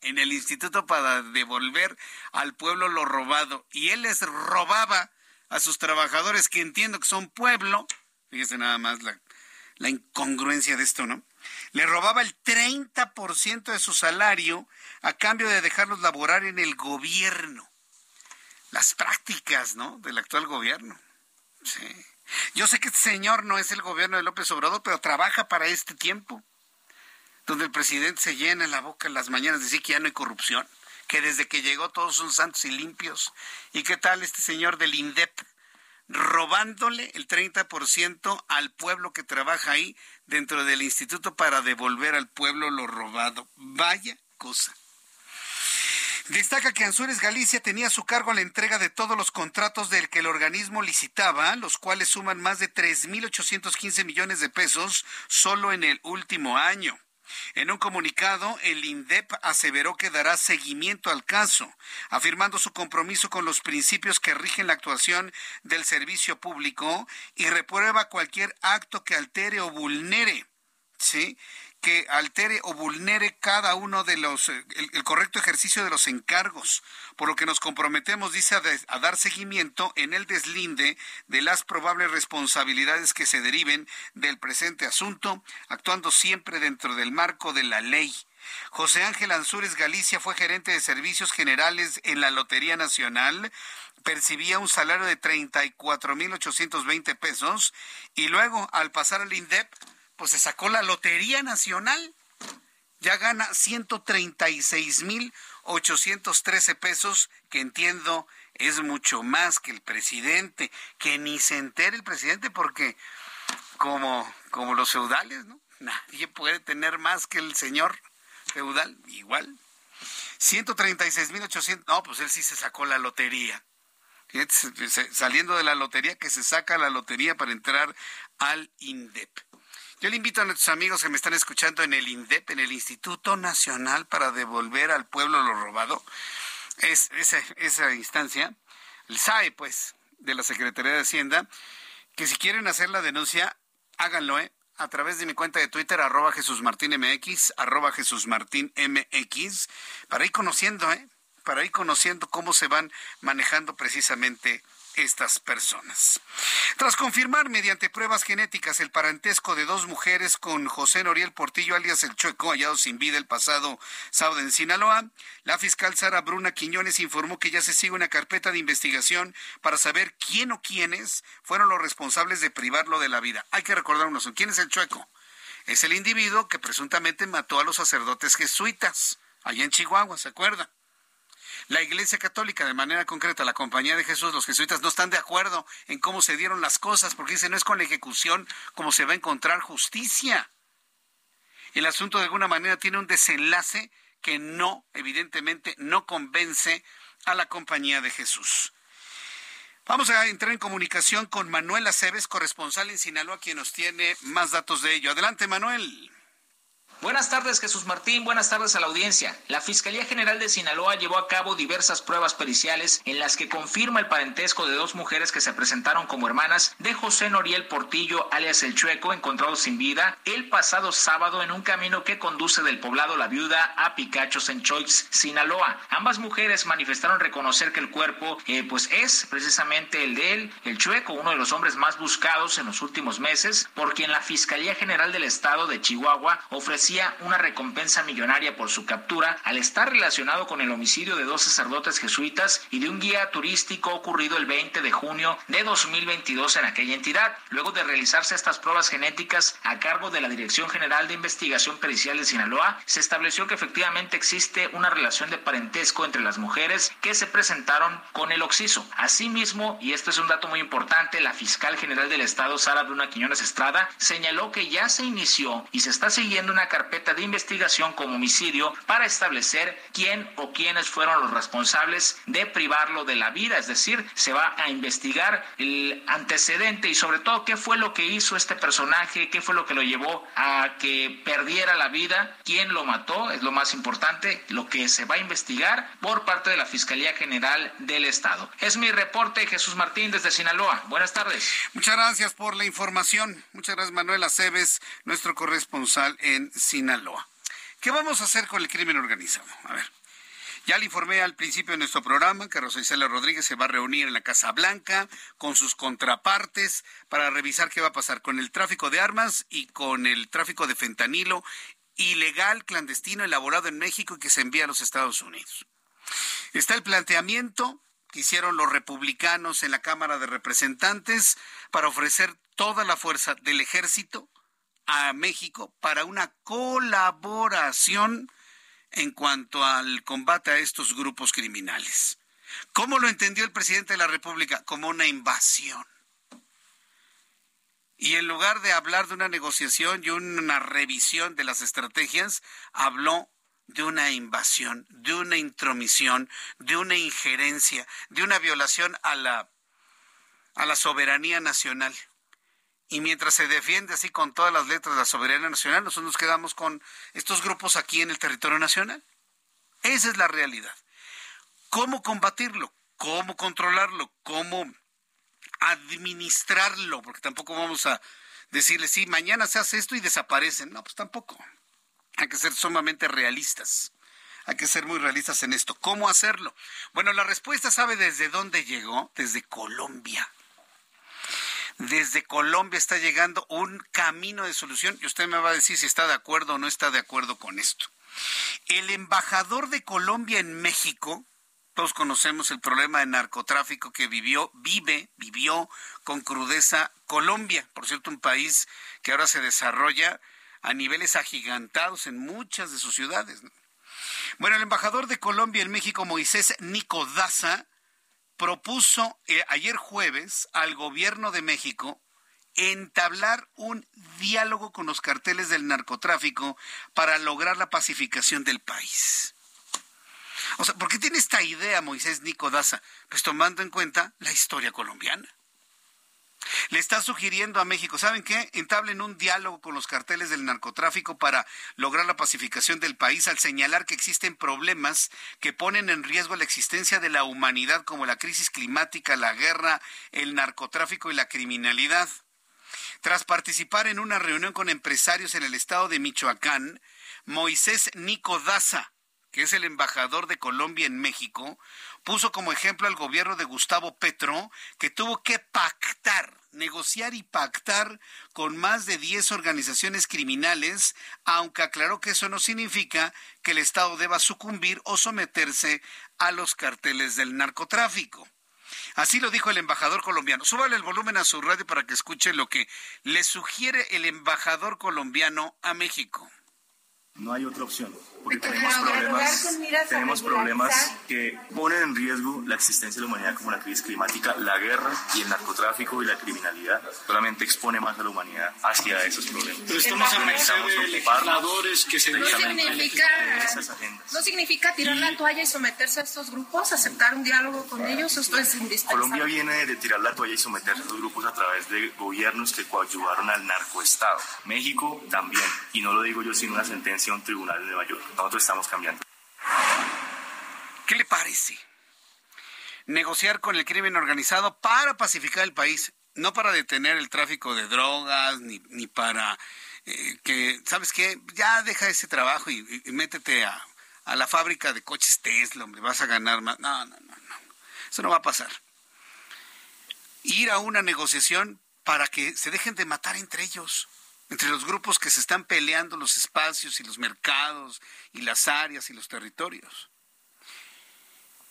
en el instituto para devolver al pueblo lo robado. Y él les robaba a sus trabajadores, que entiendo que son pueblo, fíjese nada más la, la incongruencia de esto, ¿no? Le robaba el 30% de su salario a cambio de dejarlos laborar en el gobierno. Las prácticas, ¿no? Del actual gobierno. Sí. Yo sé que este señor no es el gobierno de López Obrador, pero trabaja para este tiempo, donde el presidente se llena la boca en las mañanas de decir que ya no hay corrupción, que desde que llegó todos son santos y limpios. ¿Y qué tal este señor del INDEP? Robándole el 30% al pueblo que trabaja ahí dentro del instituto para devolver al pueblo lo robado. Vaya cosa. Destaca que Anzures Galicia tenía a su cargo la entrega de todos los contratos del que el organismo licitaba, los cuales suman más de 3.815 millones de pesos solo en el último año. En un comunicado, el INDEP aseveró que dará seguimiento al caso, afirmando su compromiso con los principios que rigen la actuación del servicio público y reprueba cualquier acto que altere o vulnere ¿sí? Que altere o vulnere cada uno de los, eh, el, correcto ejercicio de los encargos, por lo que nos comprometemos, dice, a, dar seguimiento en el deslinde de las probables responsabilidades que se deriven del presente asunto, actuando siempre dentro del marco de la ley. José Ángel Ansúrez Galicia fue gerente de servicios generales en la Lotería Nacional, percibía un salario de 34.820 pesos y luego, al pasar al INDEP, pues se sacó la Lotería Nacional. Ya gana 136 mil 813 pesos, que entiendo es mucho más que el presidente, que ni se entere el presidente porque como, como los feudales, ¿no? Nadie puede tener más que el señor feudal, igual. 136 mil 800, no, pues él sí se sacó la lotería. Saliendo de la lotería, que se saca la lotería para entrar al INDEP. Yo le invito a nuestros amigos que me están escuchando en el INDEP, en el Instituto Nacional para Devolver al Pueblo lo Robado, es esa, esa instancia, el SAE, pues, de la Secretaría de Hacienda, que si quieren hacer la denuncia, háganlo, ¿eh? a través de mi cuenta de Twitter, arroba Jesús Martín MX, arroba Jesús Martín MX, para ir conociendo, ¿eh? para ir conociendo cómo se van manejando precisamente estas personas. Tras confirmar mediante pruebas genéticas el parentesco de dos mujeres con José Noriel Portillo, alias el Chueco, hallado sin vida el pasado sábado en Sinaloa, la fiscal Sara Bruna Quiñones informó que ya se sigue una carpeta de investigación para saber quién o quiénes fueron los responsables de privarlo de la vida. Hay que recordar uno, ¿quién es el Chueco? Es el individuo que presuntamente mató a los sacerdotes jesuitas, allá en Chihuahua, ¿se acuerda? La Iglesia Católica, de manera concreta, la Compañía de Jesús, los jesuitas no están de acuerdo en cómo se dieron las cosas, porque dice no es con la ejecución como se va a encontrar justicia. El asunto de alguna manera tiene un desenlace que no, evidentemente, no convence a la Compañía de Jesús. Vamos a entrar en comunicación con Manuel Aceves, corresponsal en Sinaloa, quien nos tiene más datos de ello. Adelante, Manuel. Buenas tardes, Jesús Martín. Buenas tardes a la audiencia. La Fiscalía General de Sinaloa llevó a cabo diversas pruebas periciales en las que confirma el parentesco de dos mujeres que se presentaron como hermanas de José Noriel Portillo, alias El Chueco, encontrado sin vida el pasado sábado en un camino que conduce del poblado La Viuda a Picachos en Choix, Sinaloa. Ambas mujeres manifestaron reconocer que el cuerpo eh, pues es precisamente el de él, El Chueco, uno de los hombres más buscados en los últimos meses, por quien la Fiscalía General del Estado de Chihuahua ofreció una recompensa millonaria por su captura al estar relacionado con el homicidio de dos sacerdotes jesuitas y de un guía turístico ocurrido el 20 de junio de 2022 en aquella entidad. Luego de realizarse estas pruebas genéticas a cargo de la Dirección General de Investigación Pericial de Sinaloa, se estableció que efectivamente existe una relación de parentesco entre las mujeres que se presentaron con el occiso. Asimismo, y esto es un dato muy importante, la fiscal general del Estado, Sara Bruna Quiñones Estrada, señaló que ya se inició y se está siguiendo una carpeta de investigación como homicidio para establecer quién o quiénes fueron los responsables de privarlo de la vida, es decir, se va a investigar el antecedente y sobre todo qué fue lo que hizo este personaje, qué fue lo que lo llevó a que perdiera la vida, quién lo mató, es lo más importante, lo que se va a investigar por parte de la Fiscalía General del Estado. Es mi reporte, Jesús Martín, desde Sinaloa. Buenas tardes. Muchas gracias por la información. Muchas gracias, Manuel Aceves, nuestro corresponsal en Sinaloa. ¿Qué vamos a hacer con el crimen organizado? A ver. Ya le informé al principio de nuestro programa que Rosa Isela Rodríguez se va a reunir en la Casa Blanca con sus contrapartes para revisar qué va a pasar con el tráfico de armas y con el tráfico de fentanilo ilegal, clandestino, elaborado en México y que se envía a los Estados Unidos. Está el planteamiento que hicieron los republicanos en la Cámara de Representantes para ofrecer toda la fuerza del ejército a México para una colaboración en cuanto al combate a estos grupos criminales. ¿Cómo lo entendió el presidente de la República? Como una invasión. Y en lugar de hablar de una negociación y una revisión de las estrategias, habló de una invasión, de una intromisión, de una injerencia, de una violación a la, a la soberanía nacional. Y mientras se defiende así con todas las letras de la soberanía nacional, nosotros nos quedamos con estos grupos aquí en el territorio nacional. Esa es la realidad. ¿Cómo combatirlo? ¿Cómo controlarlo? ¿Cómo administrarlo? Porque tampoco vamos a decirle, sí, mañana se hace esto y desaparecen. No, pues tampoco. Hay que ser sumamente realistas. Hay que ser muy realistas en esto. ¿Cómo hacerlo? Bueno, la respuesta sabe desde dónde llegó, desde Colombia. Desde Colombia está llegando un camino de solución y usted me va a decir si está de acuerdo o no está de acuerdo con esto. El embajador de Colombia en México, todos conocemos el problema de narcotráfico que vivió, vive, vivió con crudeza Colombia, por cierto, un país que ahora se desarrolla a niveles agigantados en muchas de sus ciudades. Bueno, el embajador de Colombia en México, Moisés Nico Daza, propuso eh, ayer jueves al gobierno de México entablar un diálogo con los carteles del narcotráfico para lograr la pacificación del país. O sea, ¿por qué tiene esta idea Moisés Nico Daza? Pues tomando en cuenta la historia colombiana. Le está sugiriendo a México, ¿saben qué? Entablen un diálogo con los carteles del narcotráfico para lograr la pacificación del país al señalar que existen problemas que ponen en riesgo la existencia de la humanidad como la crisis climática, la guerra, el narcotráfico y la criminalidad. Tras participar en una reunión con empresarios en el estado de Michoacán, Moisés Nico Daza, que es el embajador de Colombia en México, puso como ejemplo al gobierno de Gustavo Petro, que tuvo que pactar, negociar y pactar con más de 10 organizaciones criminales, aunque aclaró que eso no significa que el Estado deba sucumbir o someterse a los carteles del narcotráfico. Así lo dijo el embajador colombiano. Súbale el volumen a su radio para que escuche lo que le sugiere el embajador colombiano a México. No hay otra opción porque tenemos problemas, tenemos problemas que ponen en riesgo la existencia de la humanidad como la crisis climática, la guerra y el narcotráfico y la criminalidad solamente expone más a la humanidad hacia esos problemas. Pero estamos merced de legisladores que se no significa, no significa tirar la toalla y someterse a estos grupos, aceptar un diálogo con ellos, esto es indispensable. Colombia viene de tirar la toalla y someterse a estos grupos a través de gobiernos que coadyuvaron al narcoestado. México también, y no lo digo yo sin una sentencia tribunal de Nueva York. Nosotros estamos cambiando. ¿Qué le parece? Negociar con el crimen organizado para pacificar el país, no para detener el tráfico de drogas, ni, ni para eh, que, ¿sabes qué? Ya deja ese trabajo y, métete a, a, la fábrica de coches Tesla, hombre, vas a ganar más. No, no, no, no. Eso no va a pasar. Ir a una negociación para que se dejen de matar entre ellos entre los grupos que se están peleando los espacios y los mercados y las áreas y los territorios.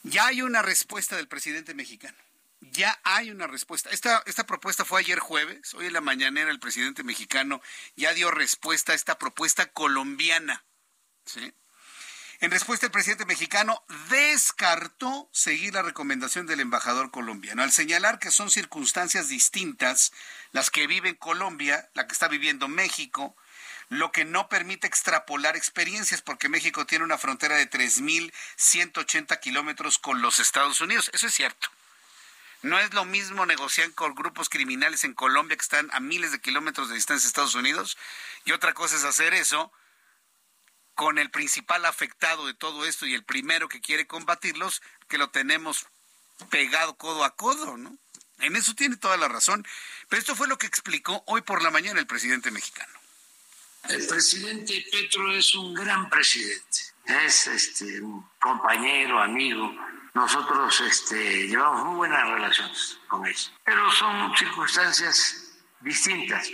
Ya hay una respuesta del presidente mexicano. Ya hay una respuesta. Esta, esta propuesta fue ayer jueves. Hoy en la mañanera el presidente mexicano ya dio respuesta a esta propuesta colombiana. ¿sí? En respuesta, el presidente mexicano descartó seguir la recomendación del embajador colombiano al señalar que son circunstancias distintas las que vive en Colombia, la que está viviendo México, lo que no permite extrapolar experiencias porque México tiene una frontera de 3.180 kilómetros con los Estados Unidos. Eso es cierto. No es lo mismo negociar con grupos criminales en Colombia que están a miles de kilómetros de distancia de Estados Unidos y otra cosa es hacer eso con el principal afectado de todo esto y el primero que quiere combatirlos, que lo tenemos pegado codo a codo, ¿no? En eso tiene toda la razón. Pero esto fue lo que explicó hoy por la mañana el presidente mexicano. El presidente Petro es un gran presidente, es este, un compañero, amigo. Nosotros este, llevamos muy buenas relaciones con él, pero son circunstancias distintas.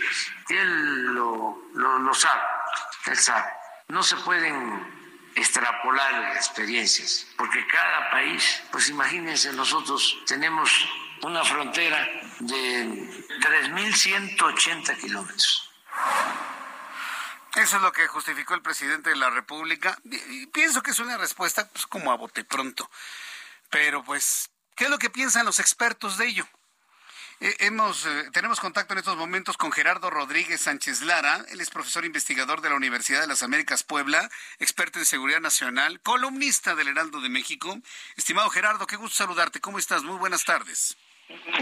Él lo, lo, lo sabe, él sabe no se pueden extrapolar experiencias, porque cada país, pues imagínense, nosotros tenemos una frontera de 3.180 kilómetros. Eso es lo que justificó el presidente de la República. Y pienso que es una respuesta pues, como a bote pronto. Pero pues, ¿qué es lo que piensan los expertos de ello? Eh, hemos, eh, tenemos contacto en estos momentos con Gerardo Rodríguez Sánchez Lara. Él es profesor investigador de la Universidad de las Américas Puebla, experto en seguridad nacional, columnista del Heraldo de México. Estimado Gerardo, qué gusto saludarte. ¿Cómo estás? Muy buenas tardes.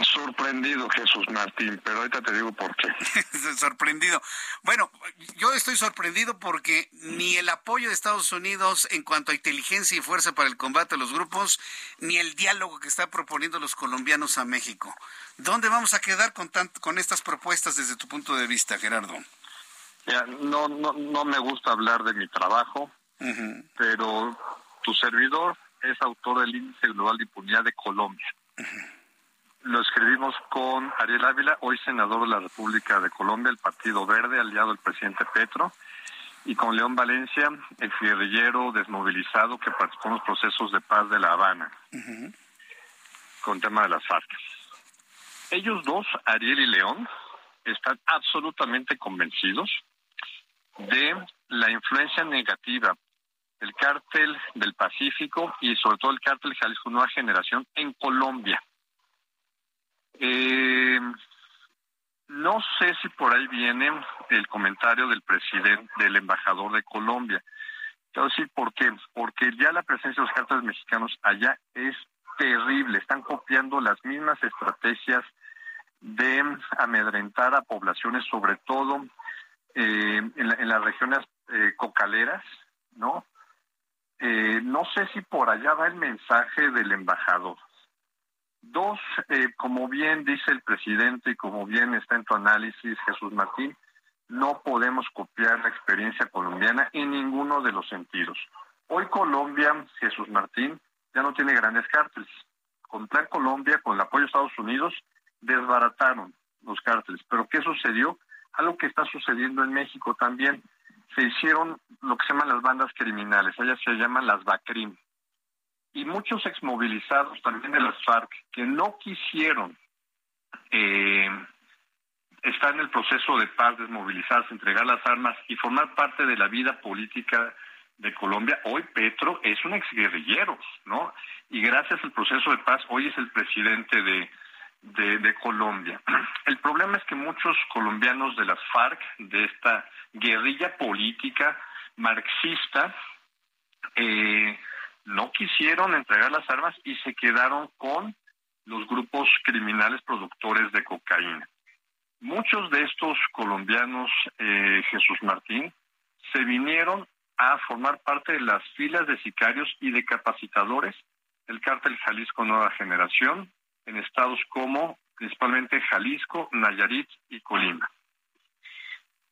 Sorprendido, Jesús Martín, pero ahorita te digo por qué. sorprendido. Bueno, yo estoy sorprendido porque ni el apoyo de Estados Unidos en cuanto a inteligencia y fuerza para el combate a los grupos, ni el diálogo que están proponiendo los colombianos a México. ¿Dónde vamos a quedar con, con estas propuestas desde tu punto de vista, Gerardo? no, no, no me gusta hablar de mi trabajo, pero tu servidor es autor del Índice Global de Impunidad de Colombia lo escribimos con Ariel Ávila, hoy senador de la República de Colombia, el Partido Verde, aliado del presidente Petro, y con León Valencia, el guerrillero desmovilizado que participó en los procesos de paz de La Habana, con tema de las FARC. Ellos dos, Ariel y León, están absolutamente convencidos de la influencia negativa del cártel del Pacífico y sobre todo el cártel Jalisco Nueva Generación en Colombia eh, no sé si por ahí viene el comentario del presidente, del embajador de Colombia. Quiero decir por qué. Porque ya la presencia de los cárteles mexicanos allá es terrible. Están copiando las mismas estrategias de amedrentar a poblaciones, sobre todo eh, en, las regiones eh, cocaleras, ¿no? Eh, no sé si por allá va el mensaje del embajador. Dos, eh, como bien dice el presidente y como bien está en tu análisis, Jesús Martín, no podemos copiar la experiencia colombiana en ninguno de los sentidos. Hoy Colombia, Jesús Martín, ya no tiene grandes cárteles. Con Plan Colombia, con el apoyo de Estados Unidos, desbarataron los cárteles. Pero ¿qué sucedió? Algo que está sucediendo en México también. Se hicieron lo que se llaman las bandas criminales, ellas se llaman las BACRIM. Y muchos exmovilizados también de las FARC que no quisieron eh, estar en el proceso de paz, desmovilizarse, entregar las armas y formar parte de la vida política de Colombia. Hoy Petro es un exguerrillero, ¿no? Y gracias al proceso de paz, hoy es el presidente de, de, Colombia. El problema es que muchos colombianos de las FARC, de esta guerrilla política marxista, eh, no quisieron entregar las armas y se quedaron con los grupos criminales productores de cocaína. Muchos de estos colombianos, eh, Jesús Martín, se vinieron a formar parte de las filas de sicarios y de capacitadores del cártel Jalisco Nueva Generación en estados como principalmente Jalisco, Nayarit y Colima.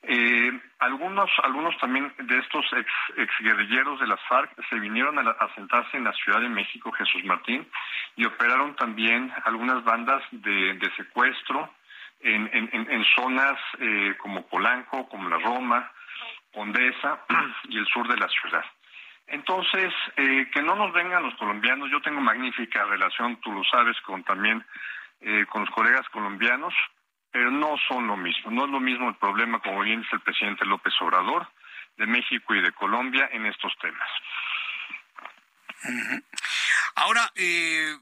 Eh, algunos, algunos también de estos ex, exguerrilleros de las FARC se vinieron a, sentarse en la Ciudad de México, Jesús Martín, y operaron también algunas bandas de, secuestro en, en, zonas eh, como Polanco, como la Roma, Condesa y el sur de la ciudad. Entonces, eh, que no nos vengan los colombianos, yo tengo magnífica relación, tú lo sabes, con también eh, con los colegas colombianos, pero no son lo mismo. No es lo mismo el problema, como bien dice el presidente López Obrador, de México y de Colombia en estos temas. Ahora, eh,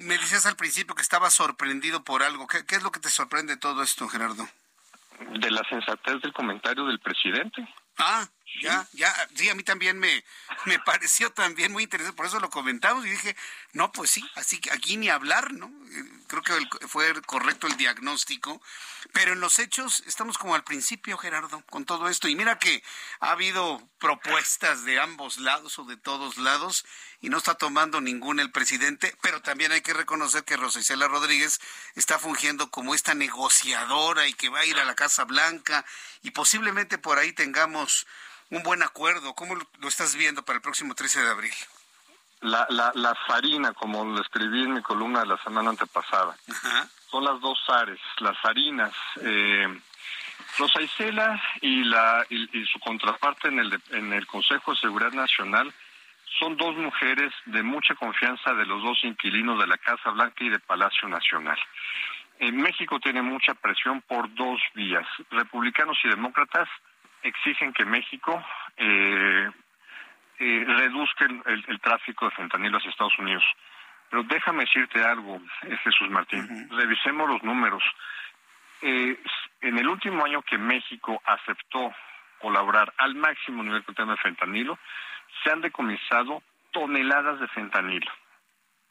me decías al principio que estaba sorprendido por algo. ¿Qué, ¿Qué, es lo que te sorprende de todo esto, Gerardo? De la sensatez del comentario del presidente. Ah, ya, ya, sí, a mí también me, me pareció también muy interesante, por eso lo comentamos y dije, no, pues sí, así que aquí ni hablar, ¿no? Eh, creo que fue correcto el diagnóstico, pero en los hechos estamos como al principio, Gerardo, con todo esto. Y mira que ha habido propuestas de ambos lados o de todos lados y no está tomando ninguna el presidente, pero también hay que reconocer que Rosa Isela Rodríguez está fungiendo como esta negociadora y que va a ir a la Casa Blanca y posiblemente por ahí tengamos un buen acuerdo. ¿Cómo lo estás viendo para el próximo 13 de abril? La, la, la farina, como lo escribí en mi columna de la semana antepasada, son las dos ares, las harinas. Eh, Rosa Isela y, la, y, su contraparte en el, en el Consejo de Seguridad Nacional son dos mujeres de mucha confianza de los dos inquilinos de la Casa Blanca y de Palacio Nacional. En México tiene mucha presión por dos vías. Republicanos y demócratas exigen que México eh, eh, reduzca el, tráfico de fentanilo hacia Estados Unidos. Pero déjame decirte algo, eh, Jesús Martín. Revisemos los números. Eh, en el último año que México aceptó colaborar al máximo nivel con el tema de fentanilo, se han decomisado toneladas de fentanilo.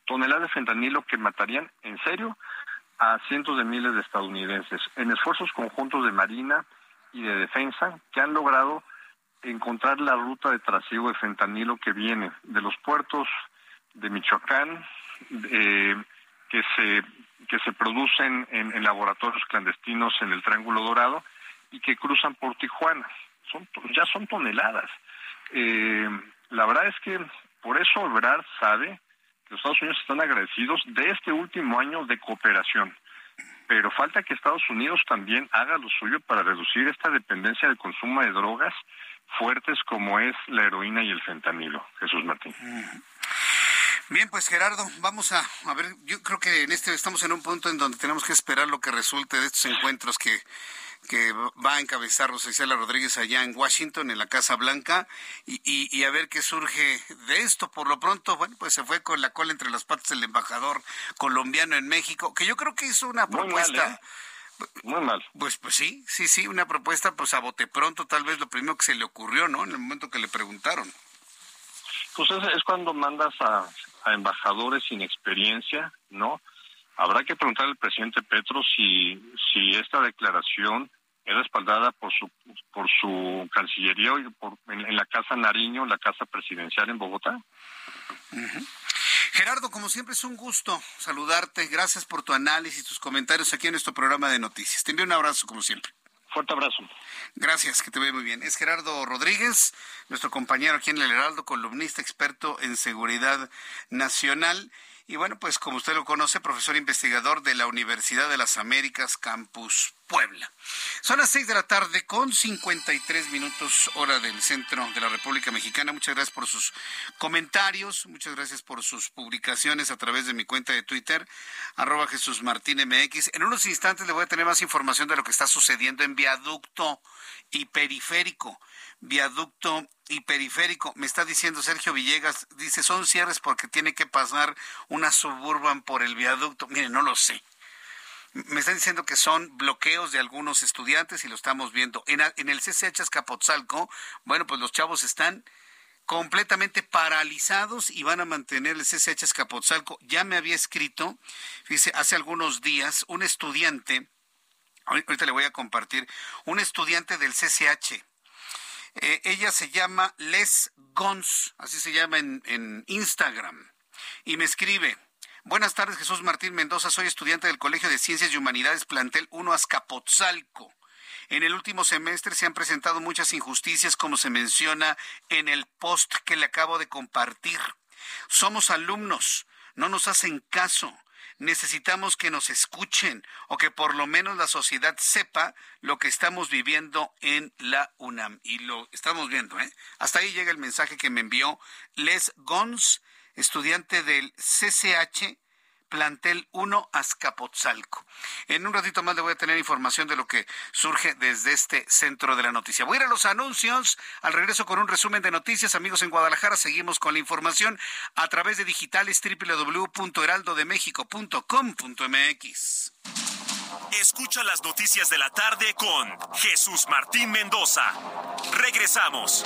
Toneladas de fentanilo que matarían, en serio, a cientos de miles de estadounidenses en esfuerzos conjuntos de Marina y de Defensa que han logrado encontrar la ruta de trasiego de fentanilo que viene de los puertos de Michoacán, eh, que se que se producen en, laboratorios clandestinos en el Triángulo Dorado y que cruzan por Tijuana. Son, ya son toneladas. Eh, la verdad es que por eso Obrar sabe que los Estados Unidos están agradecidos de este último año de cooperación. Pero falta que Estados Unidos también haga lo suyo para reducir esta dependencia del consumo de drogas fuertes como es la heroína y el fentanilo. Jesús Martín. Bien, pues Gerardo, vamos a, a ver, yo creo que en este estamos en un punto en donde tenemos que esperar lo que resulte de estos encuentros que, que va a encabezar Rosa Isela Rodríguez allá en Washington, en la Casa Blanca, y, y, a ver qué surge de esto. Por lo pronto, bueno, pues se fue con la cola entre las patas el embajador colombiano en México, que yo creo que hizo una propuesta. ¿eh? Muy mal. Pues, pues sí, sí, sí, una propuesta, pues a bote pronto, tal vez lo primero que se le ocurrió, ¿no? En el momento que le preguntaron. Pues es, cuando mandas a, embajadores sin experiencia, ¿no? Habrá que preguntar al presidente Petro si, si esta declaración es respaldada por su por su cancillería y por, en, la casa Nariño, la casa presidencial en Bogotá. Gerardo, como siempre es un gusto saludarte. Gracias por tu análisis, y tus comentarios aquí en nuestro programa de noticias. Te envío un abrazo como siempre. Fuerte abrazo. Gracias, que te ve muy bien. Es Gerardo Rodríguez, nuestro compañero aquí en el Heraldo, columnista experto en seguridad nacional. Y bueno, pues como usted lo conoce, profesor investigador de la Universidad de las Américas, Campus Puebla. Son las seis de la tarde con 53 minutos hora del centro de la República Mexicana. Muchas gracias por sus comentarios, muchas gracias por sus publicaciones a través de mi cuenta de Twitter, arroba Jesús Martín MX. En unos instantes le voy a tener más información de lo que está sucediendo en viaducto y periférico viaducto y periférico. Me está diciendo Sergio Villegas, dice, son cierres porque tiene que pasar una suburban por el viaducto. Mire, no lo sé. Me están diciendo que son bloqueos de algunos estudiantes y lo estamos viendo. En, el CCH Escapotzalco, bueno, pues los chavos están completamente paralizados y van a mantener el CCH Escapotzalco. Ya me había escrito, dice, hace algunos días, un estudiante, ahorita le voy a compartir, un estudiante del CCH eh, ella se llama Les Gons, así se llama en, en Instagram. Y me escribe, buenas tardes Jesús Martín Mendoza, soy estudiante del Colegio de Ciencias y Humanidades Plantel 1 Azcapotzalco. En el último semestre se han presentado muchas injusticias como se menciona en el post que le acabo de compartir. Somos alumnos, no nos hacen caso necesitamos que nos escuchen o que por lo menos la sociedad sepa lo que estamos viviendo en la UNAM. Y lo estamos viendo, ¿eh? Hasta ahí llega el mensaje que me envió Les Gons, estudiante del CCH plantel 1 Azcapotzalco. En un ratito más le voy a tener información de lo que surge desde este centro de la noticia. Voy a ir a los anuncios, al regreso con un resumen de noticias. Amigos en Guadalajara, seguimos con la información a través de digitales www.heraldodemexico.com.mx. Escucha las noticias de la tarde con Jesús Martín Mendoza. Regresamos.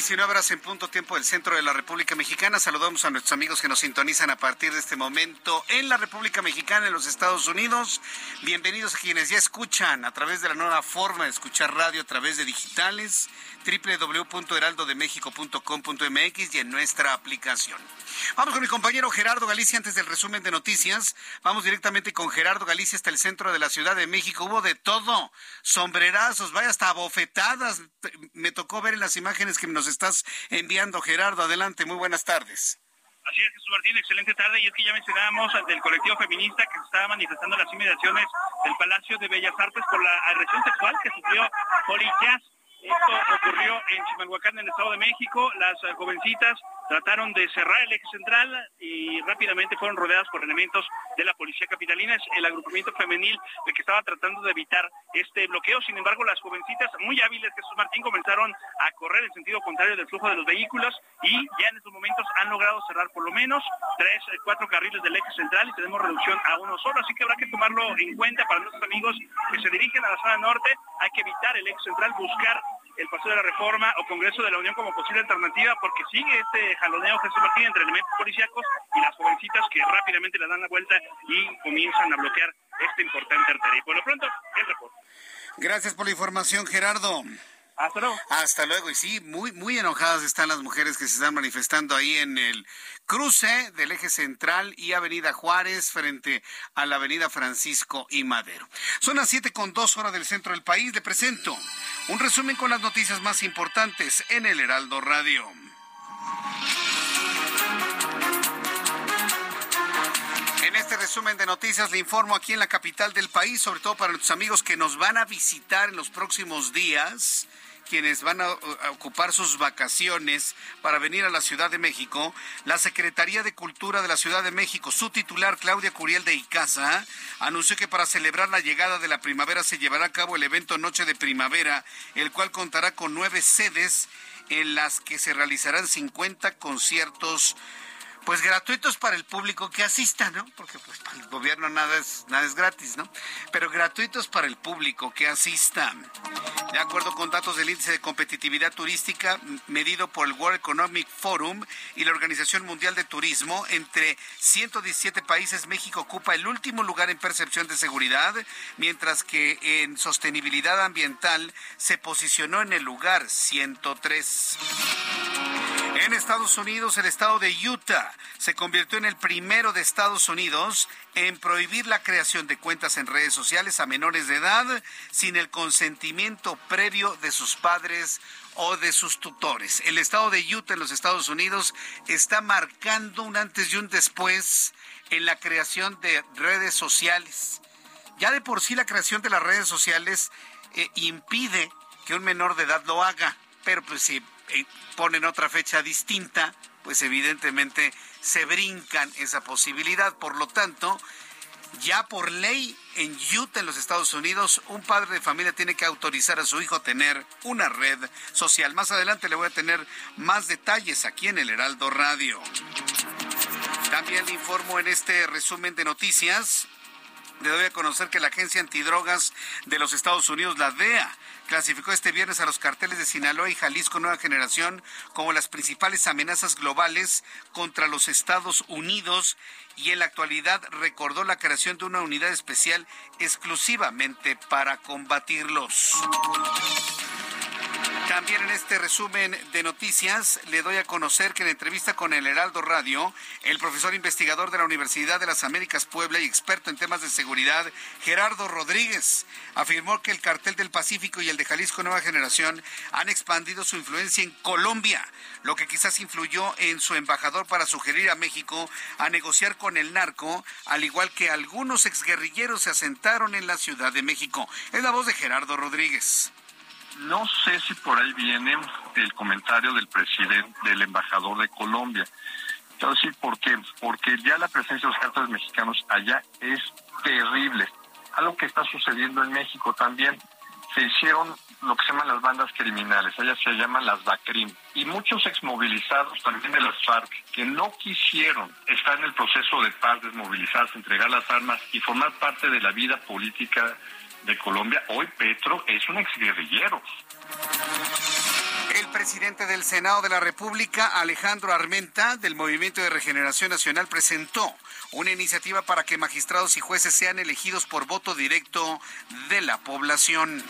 19 horas en punto tiempo del centro de la República Mexicana. Saludamos a nuestros amigos que nos sintonizan a partir de este momento en la República Mexicana, en los Estados Unidos. Bienvenidos a quienes ya escuchan a través de la nueva forma de escuchar radio a través de digitales www.heraldodemexico.com.mx y en nuestra aplicación. Vamos con mi compañero Gerardo Galicia antes del resumen de noticias. Vamos directamente con Gerardo Galicia hasta el centro de la Ciudad de México. Hubo de todo, sombrerazos, vaya hasta bofetadas. Me tocó ver en las imágenes que nos estás enviando, Gerardo. Adelante, muy buenas tardes. Así es, Jesús Martín, excelente tarde. Y es que ya mencionábamos del colectivo feminista que se estaba manifestando las inmediaciones del Palacio de Bellas Artes por la agresión sexual que sufrió Holly Jazz. Esto ocurrió en Chimalhuacán, en el Estado de México. Las eh, jovencitas trataron de cerrar el eje central y rápidamente fueron rodeadas por elementos de la policía capitalina. Es el agrupamiento femenil el que estaba tratando de evitar este bloqueo. Sin embargo, las jovencitas muy hábiles, Jesús Martín, comenzaron a correr en sentido contrario del flujo de los vehículos y ya en estos momentos han logrado cerrar por lo menos tres, eh, cuatro carriles del eje central y tenemos reducción a uno solo. Así que habrá que tomarlo en cuenta para nuestros amigos que se dirigen a la zona norte. Hay que evitar el eje central, buscar el Paseo de la Reforma o Congreso de la Unión como posible alternativa porque sigue este jaloneo Jesús Martín entre elementos policíacos y las jovencitas que rápidamente le dan la vuelta y comienzan a bloquear esta importante arteria. Y por lo pronto, el reporte. Gracias por la información, Gerardo. Hasta luego. Hasta luego. Y sí, muy, muy enojadas están las mujeres que se están manifestando ahí en el cruce del eje central y Avenida Juárez frente a la Avenida Francisco y Madero. Son las siete con dos horas del centro del país. Le presento un resumen con las noticias más importantes en el Heraldo Radio. En este resumen de noticias le informo aquí en la capital del país, sobre todo para nuestros amigos que nos van a visitar en los próximos días quienes van a, ocupar sus vacaciones para venir a la Ciudad de México, la Secretaría de Cultura de la Ciudad de México, su titular Claudia Curiel de Icaza, anunció que para celebrar la llegada de la primavera se llevará a cabo el evento Noche de Primavera, el cual contará con nueve sedes en las que se realizarán 50 conciertos pues gratuitos para el público que asista, ¿no? Porque pues para el gobierno nada es nada es gratis, ¿no? Pero gratuitos para el público que asista. De acuerdo con datos del índice de competitividad turística medido por el World Economic Forum y la Organización Mundial de Turismo, entre 117 países México ocupa el último lugar en percepción de seguridad, mientras que en sostenibilidad ambiental se posicionó en el lugar 103. En Estados Unidos, el estado de Utah se convirtió en el primero de Estados Unidos en prohibir la creación de cuentas en redes sociales a menores de edad sin el consentimiento previo de sus padres o de sus tutores. El estado de Utah en los Estados Unidos está marcando un antes y un después en la creación de redes sociales. Ya de por sí la creación de las redes sociales eh, impide que un menor de edad lo haga, pero pues si ponen otra fecha distinta, pues evidentemente se brincan esa posibilidad. Por lo tanto, ya por ley en Utah, en los Estados Unidos, un padre de familia tiene que autorizar a su hijo a tener una red social. Más adelante le voy a tener más detalles aquí en el Heraldo Radio. También le informo en este resumen de noticias. Le doy a conocer que la Agencia Antidrogas de los Estados Unidos, la DEA, clasificó este viernes a los carteles de Sinaloa y Jalisco Nueva Generación como las principales amenazas globales contra los Estados Unidos y en la actualidad recordó la creación de una unidad especial exclusivamente para combatirlos. También en este resumen de noticias le doy a conocer que en entrevista con el Heraldo Radio, el profesor investigador de la Universidad de las Américas Puebla y experto en temas de seguridad, Gerardo Rodríguez, afirmó que el cartel del Pacífico y el de Jalisco Nueva Generación han expandido su influencia en Colombia, lo que quizás influyó en su embajador para sugerir a México a negociar con el narco, al igual que algunos exguerrilleros se asentaron en la Ciudad de México. Es la voz de Gerardo Rodríguez. No sé si por ahí viene el comentario del presidente, del embajador de Colombia. Quiero decir por qué. Porque ya la presencia de los cárteles mexicanos allá es terrible. Algo que está sucediendo en México también. Se hicieron lo que se llaman las bandas criminales, ellas se llaman las BACRIM, y muchos exmovilizados también de las FARC que no quisieron estar en el proceso de paz, desmovilizarse, entregar las armas y formar parte de la vida política de Colombia, hoy Petro es un exguerrillero. El presidente del Senado de la República, Alejandro Armenta, del Movimiento de Regeneración Nacional, presentó una iniciativa para que magistrados y jueces sean elegidos por voto directo de la población.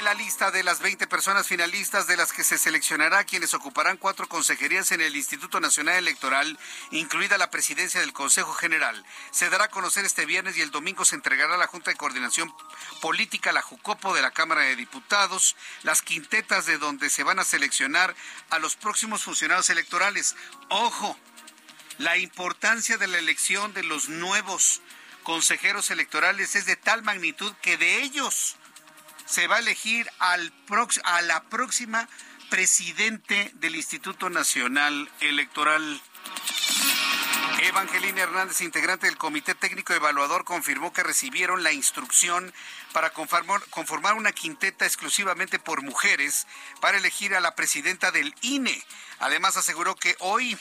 La lista de las 20 personas finalistas de las que se seleccionará quienes ocuparán cuatro consejerías en el Instituto Nacional Electoral, incluida la presidencia del Consejo General, se dará a conocer este viernes y el domingo se entregará a la Junta de Coordinación Política, la JUCOPO de la Cámara de Diputados, las quintetas de donde se van a seleccionar a los próximos funcionarios electorales. Ojo, la importancia de la elección de los nuevos consejeros electorales es de tal magnitud que de ellos se va a elegir al a la próxima presidente del Instituto Nacional Electoral. Evangelina Hernández, integrante del Comité Técnico Evaluador, confirmó que recibieron la instrucción para conformar, conformar, una quinteta exclusivamente por mujeres para elegir a la presidenta del INE. Además, aseguró que hoy,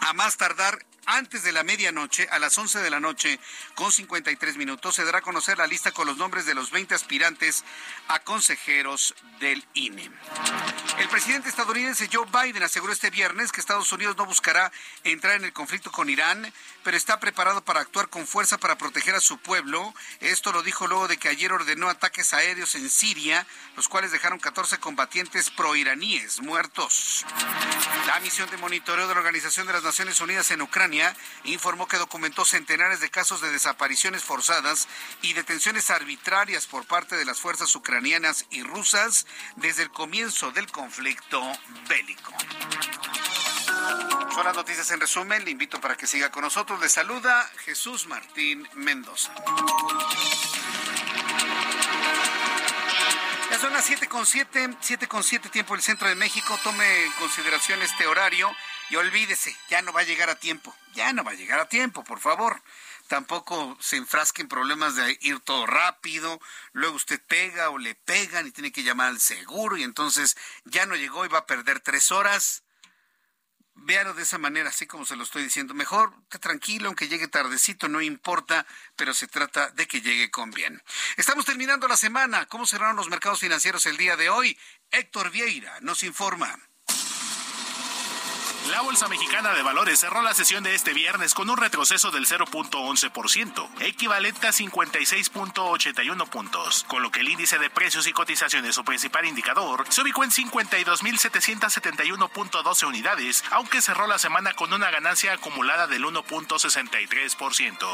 a más tardar antes de la medianoche, a las 11 de la noche, con 53 minutos, se dará a conocer la lista con los nombres de los 20 aspirantes a consejeros del INE. El presidente estadounidense Joe Biden aseguró este viernes que Estados Unidos no buscará entrar en el conflicto con Irán, pero está preparado para actuar con fuerza para proteger a su pueblo. Esto lo dijo luego de que ayer ordenó ataques aéreos en Siria, los cuales dejaron 14 combatientes proiraníes muertos. La misión de monitoreo de la Organización de las Naciones Unidas en Ucrania informó que documentó centenares de casos de desapariciones forzadas y detenciones arbitrarias por parte de las fuerzas ucranianas y rusas desde el comienzo del conflicto bélico. Son las noticias en resumen. Le invito para que siga con nosotros. Le saluda Jesús Martín Mendoza. Ya son las 7 con 7, 7 con 7 tiempo del centro de México. Tome en consideración este horario y olvídese, ya no va a llegar a tiempo. Ya no va a llegar a tiempo, por favor. tampoco se enfrasque en problemas de ir todo rápido, luego usted pega o le pegan y tiene que llamar al seguro y entonces ya no llegó y va a perder tres horas. Véalo de esa manera, así como se lo estoy diciendo. Mejor que tranquilo, aunque llegue tardecito, no importa, pero se trata de que llegue con bien. Estamos terminando la semana. ¿Cómo cerraron los mercados financieros el día de hoy? Héctor Vieira nos informa. La Bolsa Mexicana de Valores cerró la sesión de este viernes con un retroceso del 0.11%, equivalente a 56.81 puntos, con lo que el índice de precios y cotizaciones, su principal indicador, se ubicó en 52.771.12 unidades, aunque cerró la semana con una ganancia acumulada del 1.63%.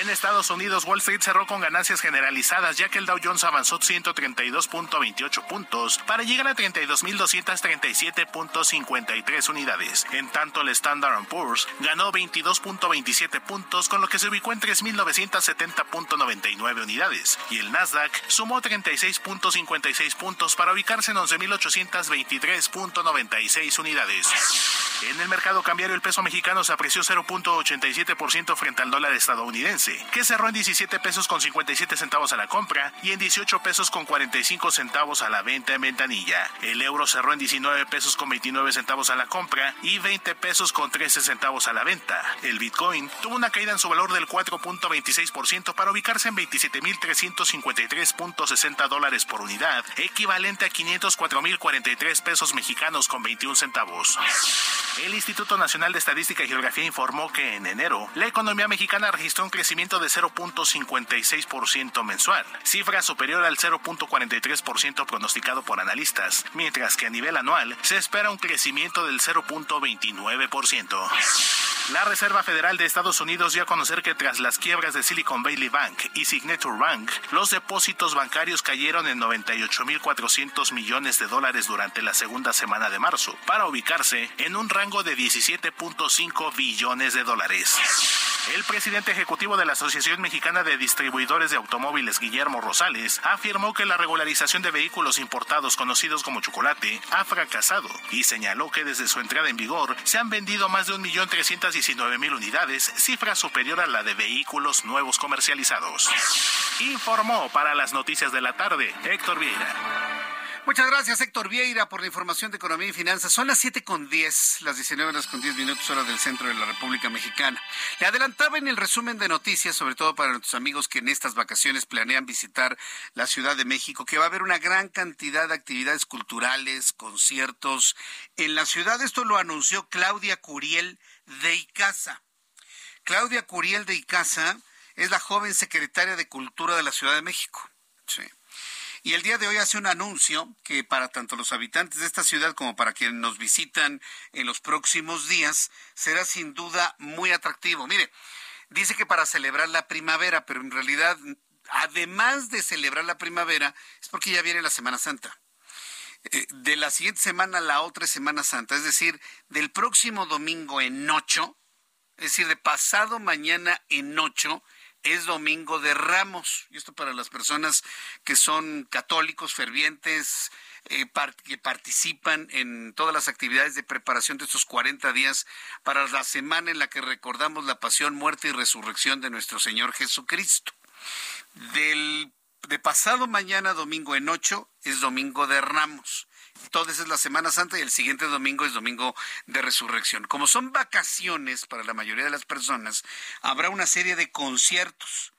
En Estados Unidos, Wall Street cerró con ganancias generalizadas, ya que el Dow Jones avanzó 132.28 puntos para llegar a 32.237.53 unidades. En tanto, el Standard Poor's ganó 22.27 puntos, con lo que se ubicó en 3.970.99 unidades. Y el Nasdaq sumó 36.56 puntos para ubicarse en 11.823.96 unidades. En el mercado cambiario, el peso mexicano se apreció 0.87% frente al dólar estadounidense, que cerró en 17 pesos con 57 centavos a la compra y en 18 pesos con 45 centavos a la venta en ventanilla. El euro cerró en 19 pesos con 29 centavos a la compra y 20 pesos con 13 centavos a la venta. El Bitcoin tuvo una caída en su valor del 4.26% para ubicarse en 27.353.60 dólares por unidad, equivalente a 504.043 pesos mexicanos con 21 centavos. El Instituto Nacional de Estadística y Geografía informó que en enero la economía mexicana registró un crecimiento de 0.56% mensual, cifra superior al 0.43% pronosticado por analistas, mientras que a nivel anual se espera un crecimiento del 0. 29%. La Reserva Federal de Estados Unidos dio a conocer que tras las quiebras de Silicon Valley Bank y Signature Bank, los depósitos bancarios cayeron en 98.400 millones de dólares durante la segunda semana de marzo, para ubicarse en un rango de 17.5 billones de dólares. El presidente ejecutivo de la Asociación Mexicana de Distribuidores de Automóviles, Guillermo Rosales, afirmó que la regularización de vehículos importados conocidos como chocolate ha fracasado y señaló que desde su entrada en vigor se han vendido más de 1.319.000 unidades, cifra superior a la de vehículos nuevos comercializados. Informó para las noticias de la tarde Héctor Vieira. Muchas gracias, Héctor Vieira, por la información de economía y finanzas. Son las 7 con 10, las 19 horas con 10 minutos, hora del centro de la República Mexicana. Le adelantaba en el resumen de noticias, sobre todo para nuestros amigos que en estas vacaciones planean visitar la Ciudad de México, que va a haber una gran cantidad de actividades culturales, conciertos en la ciudad. Esto lo anunció Claudia Curiel de Icaza. Claudia Curiel de Icaza es la joven secretaria de Cultura de la Ciudad de México. Sí. Y el día de hoy hace un anuncio que para tanto los habitantes de esta ciudad como para quienes nos visitan en los próximos días será sin duda muy atractivo. Mire, dice que para celebrar la primavera, pero en realidad, además de celebrar la primavera, es porque ya viene la Semana Santa de la siguiente semana a la otra Semana Santa, es decir, del próximo domingo en ocho, es decir, de pasado mañana en ocho, es Domingo de Ramos. Y esto para las personas que son católicos, fervientes, eh, que participan en todas las actividades de preparación de estos 40 días para la semana en la que recordamos la pasión, muerte y resurrección de nuestro Señor Jesucristo. Del, de pasado mañana, domingo en ocho, es Domingo de Ramos. Entonces es la Semana Santa y el siguiente domingo es Domingo de Resurrección. Como son vacaciones para la mayoría de las personas, habrá una serie de conciertos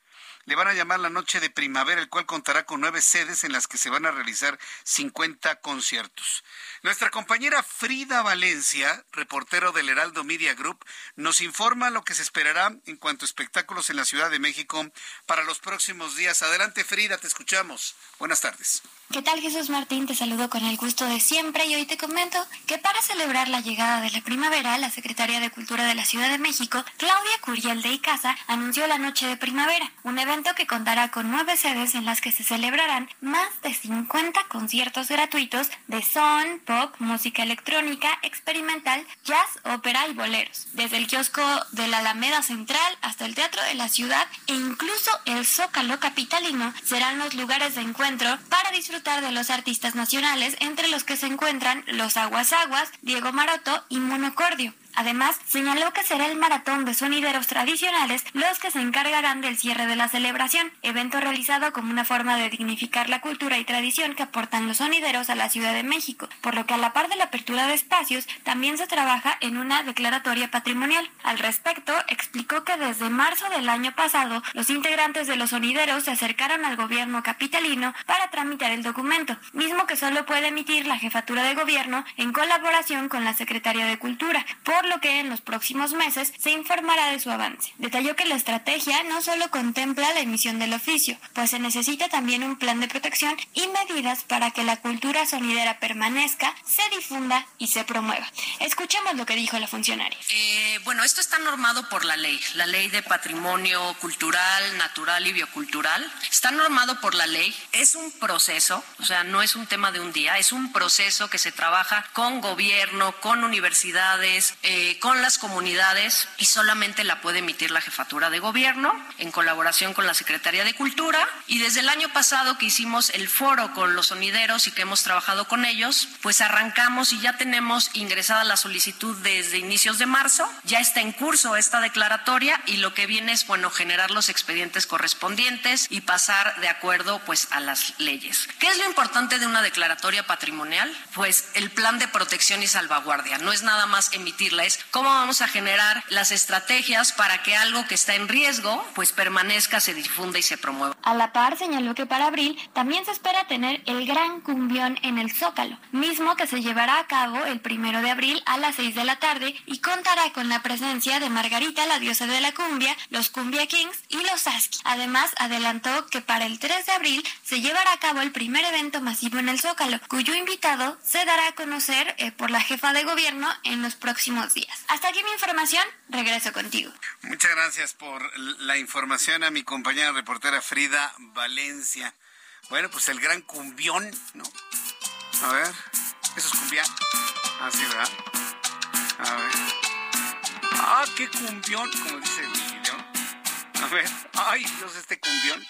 le van a llamar la Noche de Primavera, el cual contará con nueve sedes en las que se van a realizar 50 conciertos. Nuestra compañera Frida Valencia, reportero del Heraldo Media Group, nos informa lo que se esperará en cuanto a espectáculos en la Ciudad de México para los próximos días. Adelante Frida, te escuchamos. Buenas tardes. ¿Qué tal Jesús Martín? Te saludo con el gusto de siempre y hoy te comento que para celebrar la llegada de la primavera, la Secretaría de Cultura de la Ciudad de México, Claudia Curiel de Icaza, anunció la Noche de Primavera, un evento que contará con nueve sedes en las que se celebrarán más de 50 conciertos gratuitos de son, pop, música electrónica, experimental, jazz, ópera y boleros, desde el kiosco de la Alameda Central hasta el Teatro de la Ciudad e incluso el Zócalo Capitalino serán los lugares de encuentro para disfrutar de los artistas nacionales, entre los que se encuentran Los Aguas Aguas, Diego Maroto y Monocordio. Además, señaló que será el maratón de sonideros tradicionales los que se encargarán del cierre de la celebración, evento realizado como una forma de dignificar la cultura y tradición que aportan los sonideros a la Ciudad de México, por lo que a la par de la apertura de espacios, también se trabaja en una declaratoria patrimonial. Al respecto, explicó que desde marzo del año pasado, los integrantes de los sonideros se acercaron al gobierno capitalino para tramitar el documento, mismo que solo puede emitir la jefatura de gobierno en colaboración con la Secretaría de Cultura, por lo que en los próximos meses se informará de su avance. Detalló que la estrategia no solo contempla la emisión del oficio, pues se necesita también un plan de protección y medidas para que la cultura sonidera permanezca, se difunda y se promueva. Escuchemos lo que dijo la funcionaria. Eh, bueno, esto está normado por la ley, la ley de patrimonio cultural, natural y biocultural. Está normado por la ley. Es un proceso, o sea, no es un tema de un día, es un proceso que se trabaja con gobierno, con universidades, eh, con las comunidades y solamente la puede emitir la jefatura de gobierno en colaboración con la Secretaría de Cultura. Y desde el año pasado que hicimos el foro con los sonideros y que hemos trabajado con ellos, pues arrancamos y ya tenemos ingresada la solicitud desde inicios de marzo. Ya está en curso esta declaratoria y lo que viene es, bueno, generar los expedientes correspondientes y pasar de acuerdo, pues, a las leyes. ¿Qué es lo importante de una declaratoria patrimonial? Pues el plan de protección y salvaguardia. No es nada más emitirla, es cómo vamos a generar las estrategias para que algo que está en riesgo, pues, permanezca, se difunda y se promueva. A la par, señaló que para abril también se espera tener el gran cumbión en el Zócalo, mismo que se llevará a cabo el primero de abril a las 6 de la tarde y contará con la presencia de Margarita, la diosa de la cumbia, los Cumbia Kings y los Aski. Además, adelantó que para el 3 de abril se llevará a cabo el primer evento masivo en el Zócalo, cuyo invitado se dará a conocer eh, por la jefa de gobierno en los próximos Hasta aquí mi información, regreso contigo. Muchas gracias por la información a mi compañera reportera Frida Valencia. Bueno, pues el gran cumbión, ¿no? A ver, eso es cumbión. Así, ah, ¿verdad? A ver. Ah, qué cumbión, como dice el video. A ver, ay Dios, este cumbión.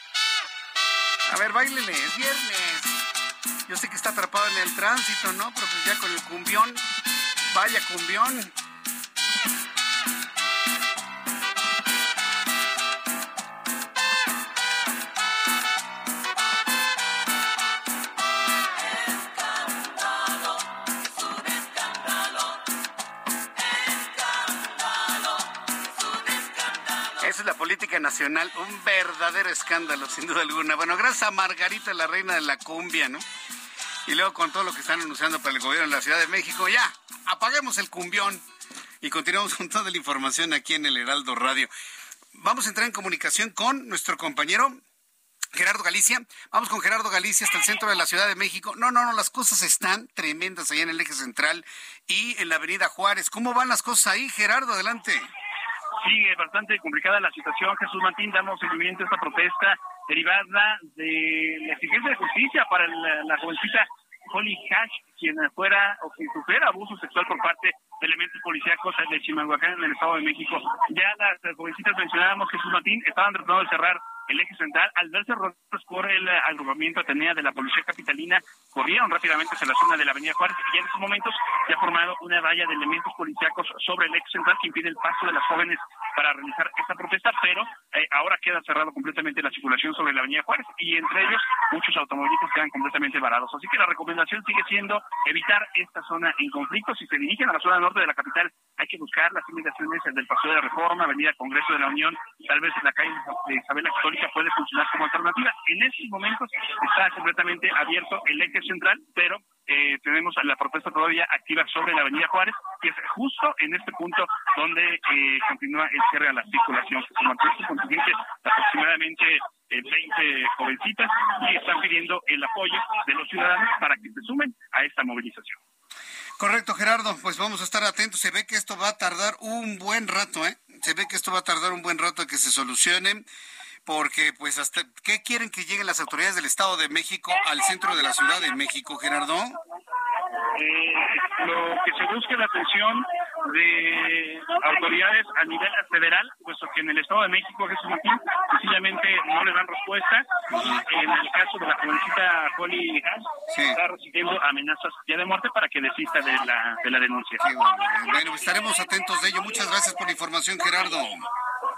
A ver, bailele, es viernes. Yo sé que está atrapado en el tránsito, ¿no? Pero pues ya con el cumbión. Vaya cumbión. Nacional, un verdadero escándalo, sin duda alguna. Bueno, gracias a Margarita, la reina de la cumbia, ¿no? Y luego con todo lo que están anunciando para el gobierno de la Ciudad de México, ya, apaguemos el cumbión y continuamos con toda la información aquí en el Heraldo Radio. Vamos a entrar en comunicación con nuestro compañero Gerardo Galicia. Vamos con Gerardo Galicia hasta el centro de la Ciudad de México. No, no, no, las cosas están tremendas allá en el eje central y en la avenida Juárez. ¿Cómo van las cosas ahí, Gerardo? Adelante sigue bastante complicada la situación. Jesús Martín, damos seguimiento a esta protesta derivada de la exigencia de justicia para la, jovencita Holly Hash, quien fuera o quien sufriera abuso sexual por parte de elementos policíacos de Chimalhuacán en el Estado de México. Ya las jovencitas mencionábamos, Jesús Martín, estaban tratando de cerrar el eje central, al verse rotos por el agrupamiento Atenea de la Policía Capitalina, corrieron rápidamente hacia la zona de la Avenida Juárez y en estos momentos se ha formado una valla de elementos policíacos sobre el eje central que impide el paso de las jóvenes para realizar esta protesta, pero eh, ahora queda cerrado completamente la circulación sobre la Avenida Juárez y entre ellos muchos automovilistas quedan completamente varados. Así que la recomendación sigue siendo evitar esta zona en conflicto. Si se dirigen a la zona norte de la capital, hay que buscar las inmediaciones del Paseo de Reforma, Avenida Congreso de la Unión, tal vez la calle de Isabel Católica puede funcionar como alternativa. En estos momentos está completamente abierto el eje central, pero eh, tenemos la protesta todavía activa sobre la Avenida Juárez, que es justo en este punto donde eh, continúa el cierre a la circulación. Se mantiene contingente aproximadamente 20 eh, jovencitas y están pidiendo el apoyo de los ciudadanos para que se sumen a esta movilización. Correcto, Gerardo. Pues vamos a estar atentos. Se ve que esto va a tardar un buen rato, ¿eh? Se ve que esto va a tardar un buen rato que se solucione porque pues hasta ¿qué quieren que lleguen las autoridades del Estado de México al centro de la Ciudad de México, Gerardo? Eh, lo que se busca la atención de autoridades a nivel federal, puesto que en el Estado de México, Jesús Martín, sencillamente no le dan respuesta. En el caso de la jovencita Holly está recibiendo amenazas ya de muerte para que desista de la, de la denuncia. bueno. estaremos atentos de ello. Muchas gracias por la información, Gerardo.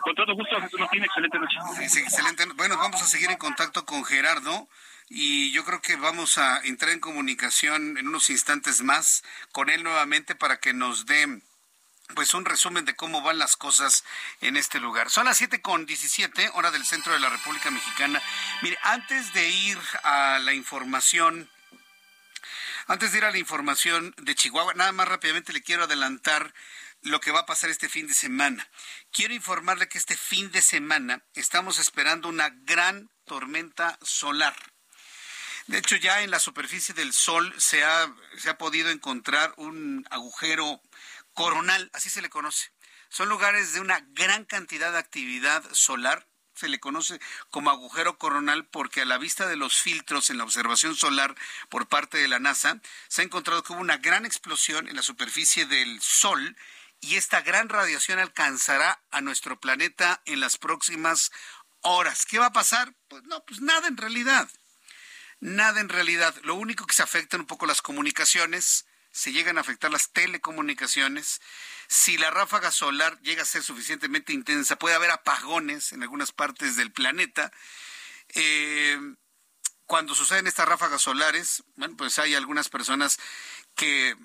Con todo gusto, Jesús Martín, excelente noche. Sí, excelente. Bueno, vamos a seguir en contacto con Gerardo y yo creo que vamos a entrar en comunicación en unos instantes más con él nuevamente para que nos dé pues un resumen de cómo van las cosas en este lugar. Son las siete con 17, hora del centro de la República Mexicana. Mire, antes de ir a la información, antes de ir a la información de Chihuahua, nada más rápidamente le quiero adelantar lo que va a pasar este fin de semana. Quiero informarle que este fin de semana estamos esperando una gran tormenta solar. De hecho, ya en la superficie del Sol se ha, se ha podido encontrar un agujero coronal, así se le conoce. Son lugares de una gran cantidad de actividad solar. Se le conoce como agujero coronal porque a la vista de los filtros en la observación solar por parte de la NASA se ha encontrado que hubo una gran explosión en la superficie del Sol y esta gran radiación alcanzará a nuestro planeta en las próximas horas. ¿Qué va a pasar? Pues no, pues nada en realidad. Nada en realidad. Lo único que se afectan un poco las comunicaciones, se llegan a afectar las telecomunicaciones. Si la ráfaga solar llega a ser suficientemente intensa, puede haber apagones en algunas partes del planeta. Eh, cuando suceden estas ráfagas solares, bueno, pues hay algunas personas que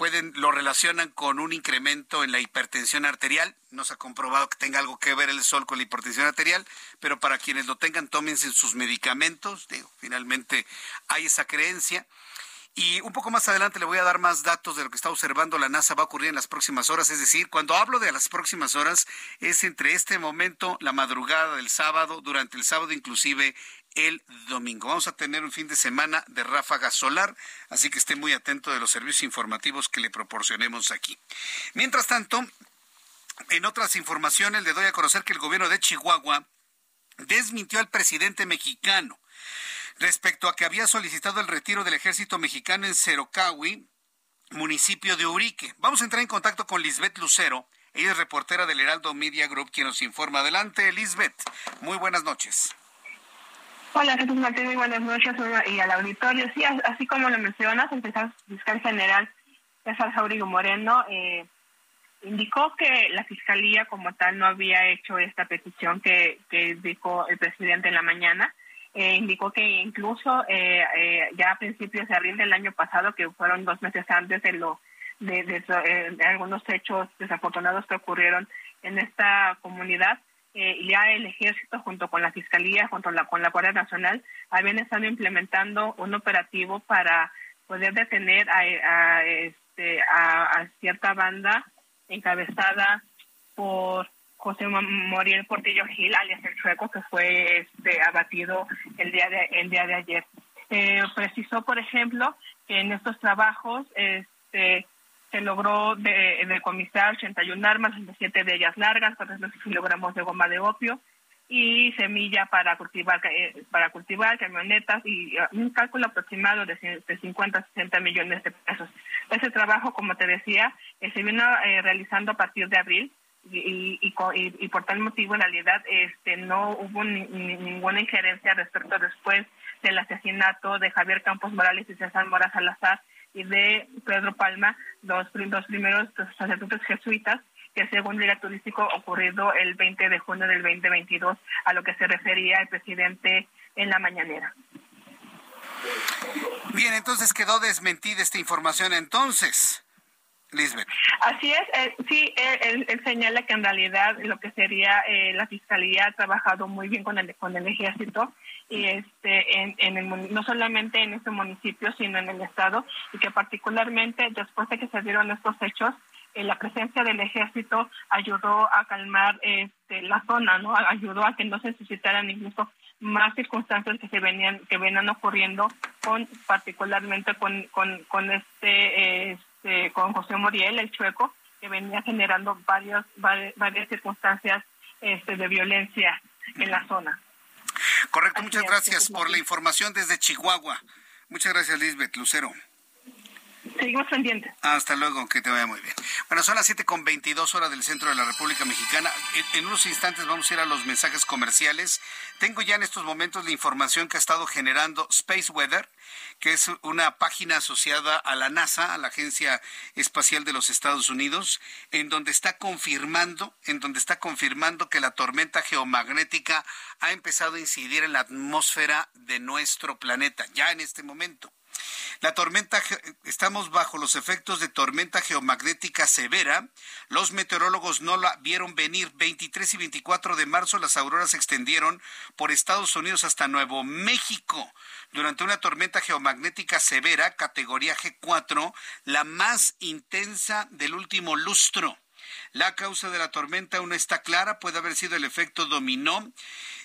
pueden lo relacionan con un incremento en la hipertensión arterial. No se ha comprobado que tenga algo que ver el sol con la hipertensión arterial, pero para quienes lo tengan, tómense sus medicamentos. Digo, finalmente hay esa creencia. Y un poco más adelante le voy a dar más datos de lo que está observando la NASA va a ocurrir en las próximas horas. Es decir, cuando hablo de las próximas horas, es entre este momento, la madrugada del sábado, durante el sábado inclusive el domingo. Vamos a tener un fin de semana de ráfaga solar, así que esté muy atento de los servicios informativos que le proporcionemos aquí. Mientras tanto, en otras informaciones le doy a conocer que el gobierno de Chihuahua desmintió al presidente mexicano respecto a que había solicitado el retiro del ejército mexicano en Cerocawi, municipio de Urique. Vamos a entrar en contacto con Lisbeth Lucero. Ella es reportera del Heraldo Media Group, quien nos informa. Adelante, Lisbeth. Muy buenas noches. Hola, Jesús Martín, muy buenas noches y al auditorio. Sí, así como lo mencionas, el fiscal general César Jaurigo Moreno eh, indicó que la fiscalía como tal no había hecho esta petición que, que indicó el presidente en la mañana. Eh, indicó que incluso eh, ya a principios de abril del año pasado, que fueron dos meses antes de lo de, de algunos hechos desafortunados que ocurrieron en esta comunidad, eh, ya el ejército junto con la fiscalía, junto la, con la Guardia Nacional, habían estado implementando un operativo para poder detener a, este, a, cierta banda encabezada por José Moriel Portillo Gil, alias el Chueco, que fue este, abatido el día de, el día de ayer. Eh, precisó, por ejemplo, que en estos trabajos este, se logró de, decomisar 81 armas, 27 de ellas largas, 400 kilogramos de goma de opio y semilla para cultivar eh, para cultivar camionetas y uh, un cálculo aproximado de, 50 a 60 millones de pesos. Ese trabajo, como te decía, eh, se vino eh, realizando a partir de abril y, y, y, por tal motivo en realidad este no hubo ninguna injerencia respecto después del asesinato de Javier Campos Morales y César Mora Salazar y de Pedro Palma, los, dos primeros sacerdotes jesuitas, que según guía turístico ocurrido el 20 de junio del 2022, a lo que se refería el presidente en la mañanera. Bien, entonces quedó desmentida esta información entonces. Lisbeth. Así es, eh, sí, él, señala que en realidad lo que sería eh, la fiscalía ha trabajado muy bien con el, con el ejército y este en, en el, no solamente en este municipio sino en el estado y que particularmente después de que se dieron estos hechos eh, la presencia del ejército ayudó a calmar este, la zona no ayudó a que no se suscitaran incluso más circunstancias que se venían que venían ocurriendo con particularmente con con, con este este, con José Moriel, el chueco, que venía generando varias, varias, circunstancias este, de violencia en la zona. Correcto, muchas gracias por la información desde Chihuahua. Muchas gracias, Lisbeth Lucero. Seguimos pendientes. Hasta luego, que te vaya muy bien. Bueno, son las 7 con 22 horas del centro de la República Mexicana. En, unos instantes vamos a ir a los mensajes comerciales. Tengo ya en estos momentos la información que ha estado generando Space Weather, que es una página asociada a la NASA, a la Agencia Espacial de los Estados Unidos, en donde está confirmando, en donde está confirmando que la tormenta geomagnética ha empezado a incidir en la atmósfera de nuestro planeta, ya en este momento. La tormenta, estamos bajo los efectos de tormenta geomagnética severa. Los meteorólogos no la vieron venir. 23 y 24 de marzo las auroras se extendieron por Estados Unidos hasta Nuevo México. Durante una tormenta geomagnética severa, categoría G4, la más intensa del último lustro. La causa de la tormenta aún está clara, puede haber sido el efecto dominó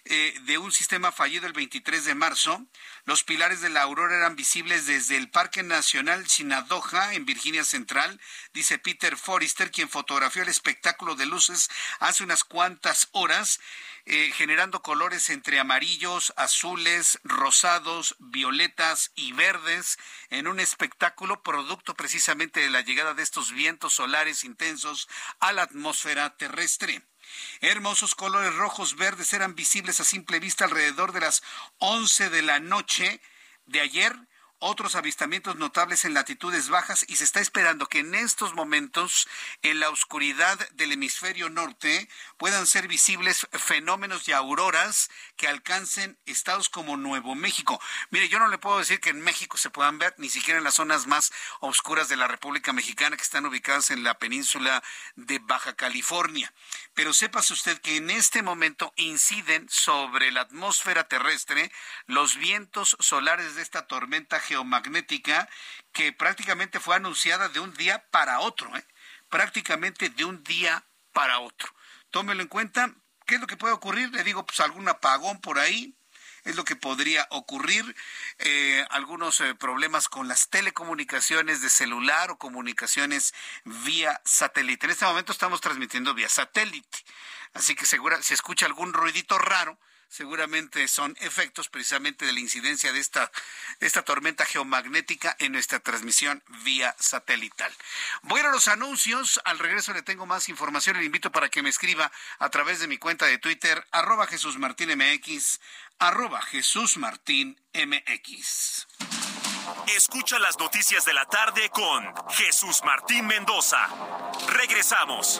eh, de un sistema fallido el 23 de marzo. Los pilares de la aurora eran visibles desde el Parque Nacional Sinadoja en Virginia Central, dice Peter Forrester, quien fotografió el espectáculo de luces hace unas cuantas horas. Eh, generando colores entre amarillos, azules, rosados, violetas y verdes en un espectáculo producto precisamente de la llegada de estos vientos solares intensos a la atmósfera terrestre. Hermosos colores rojos verdes eran visibles a simple vista alrededor de las 11 de la noche de ayer otros avistamientos notables en latitudes bajas y se está esperando que en estos momentos en la oscuridad del hemisferio norte puedan ser visibles fenómenos de auroras que alcancen estados como Nuevo México. Mire, yo no le puedo decir que en México se puedan ver, ni siquiera en las zonas más oscuras de la República Mexicana que están ubicadas en la península de Baja California. Pero sépase usted que en este momento inciden sobre la atmósfera terrestre los vientos solares de esta tormenta geomagnética que prácticamente fue anunciada de un día para otro, ¿eh? prácticamente de un día para otro. Tómelo en cuenta. ¿Qué es lo que puede ocurrir? Le digo, pues algún apagón por ahí, es lo que podría ocurrir. Eh, algunos eh, problemas con las telecomunicaciones de celular o comunicaciones vía satélite. En este momento estamos transmitiendo vía satélite. Así que segura, si escucha algún ruidito raro, seguramente son efectos precisamente de la incidencia de esta, esta tormenta geomagnética en nuestra transmisión vía satelital. Voy a los anuncios, al regreso le tengo más información, le invito para que me escriba a través de mi cuenta de Twitter, arroba Jesús Martín MX, arroba Jesús Martín MX. Escucha las noticias de la tarde con Jesús Martín Mendoza. Regresamos.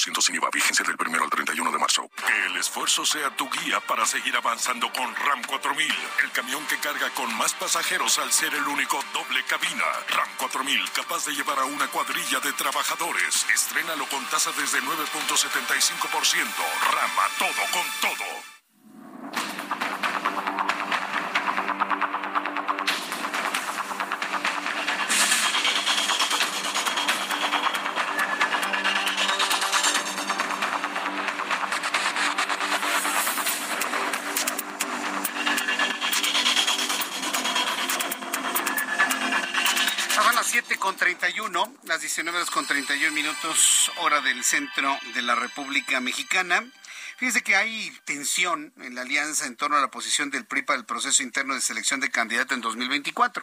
30.3% sin IVA, vigencia del primero al 31 de marzo. Que el esfuerzo sea tu guía para seguir avanzando con RAM 4000, el camión que carga con más pasajeros al ser el único doble cabina. RAM 4000, capaz de llevar a una cuadrilla de trabajadores. Estrénalo con tasa desde 9.75%. RAM todo con todo. 19 horas con 31 minutos, hora del centro de la República Mexicana. Fíjense que hay tensión en la alianza en torno a la posición del PRI para el proceso interno de selección de candidato en 2024.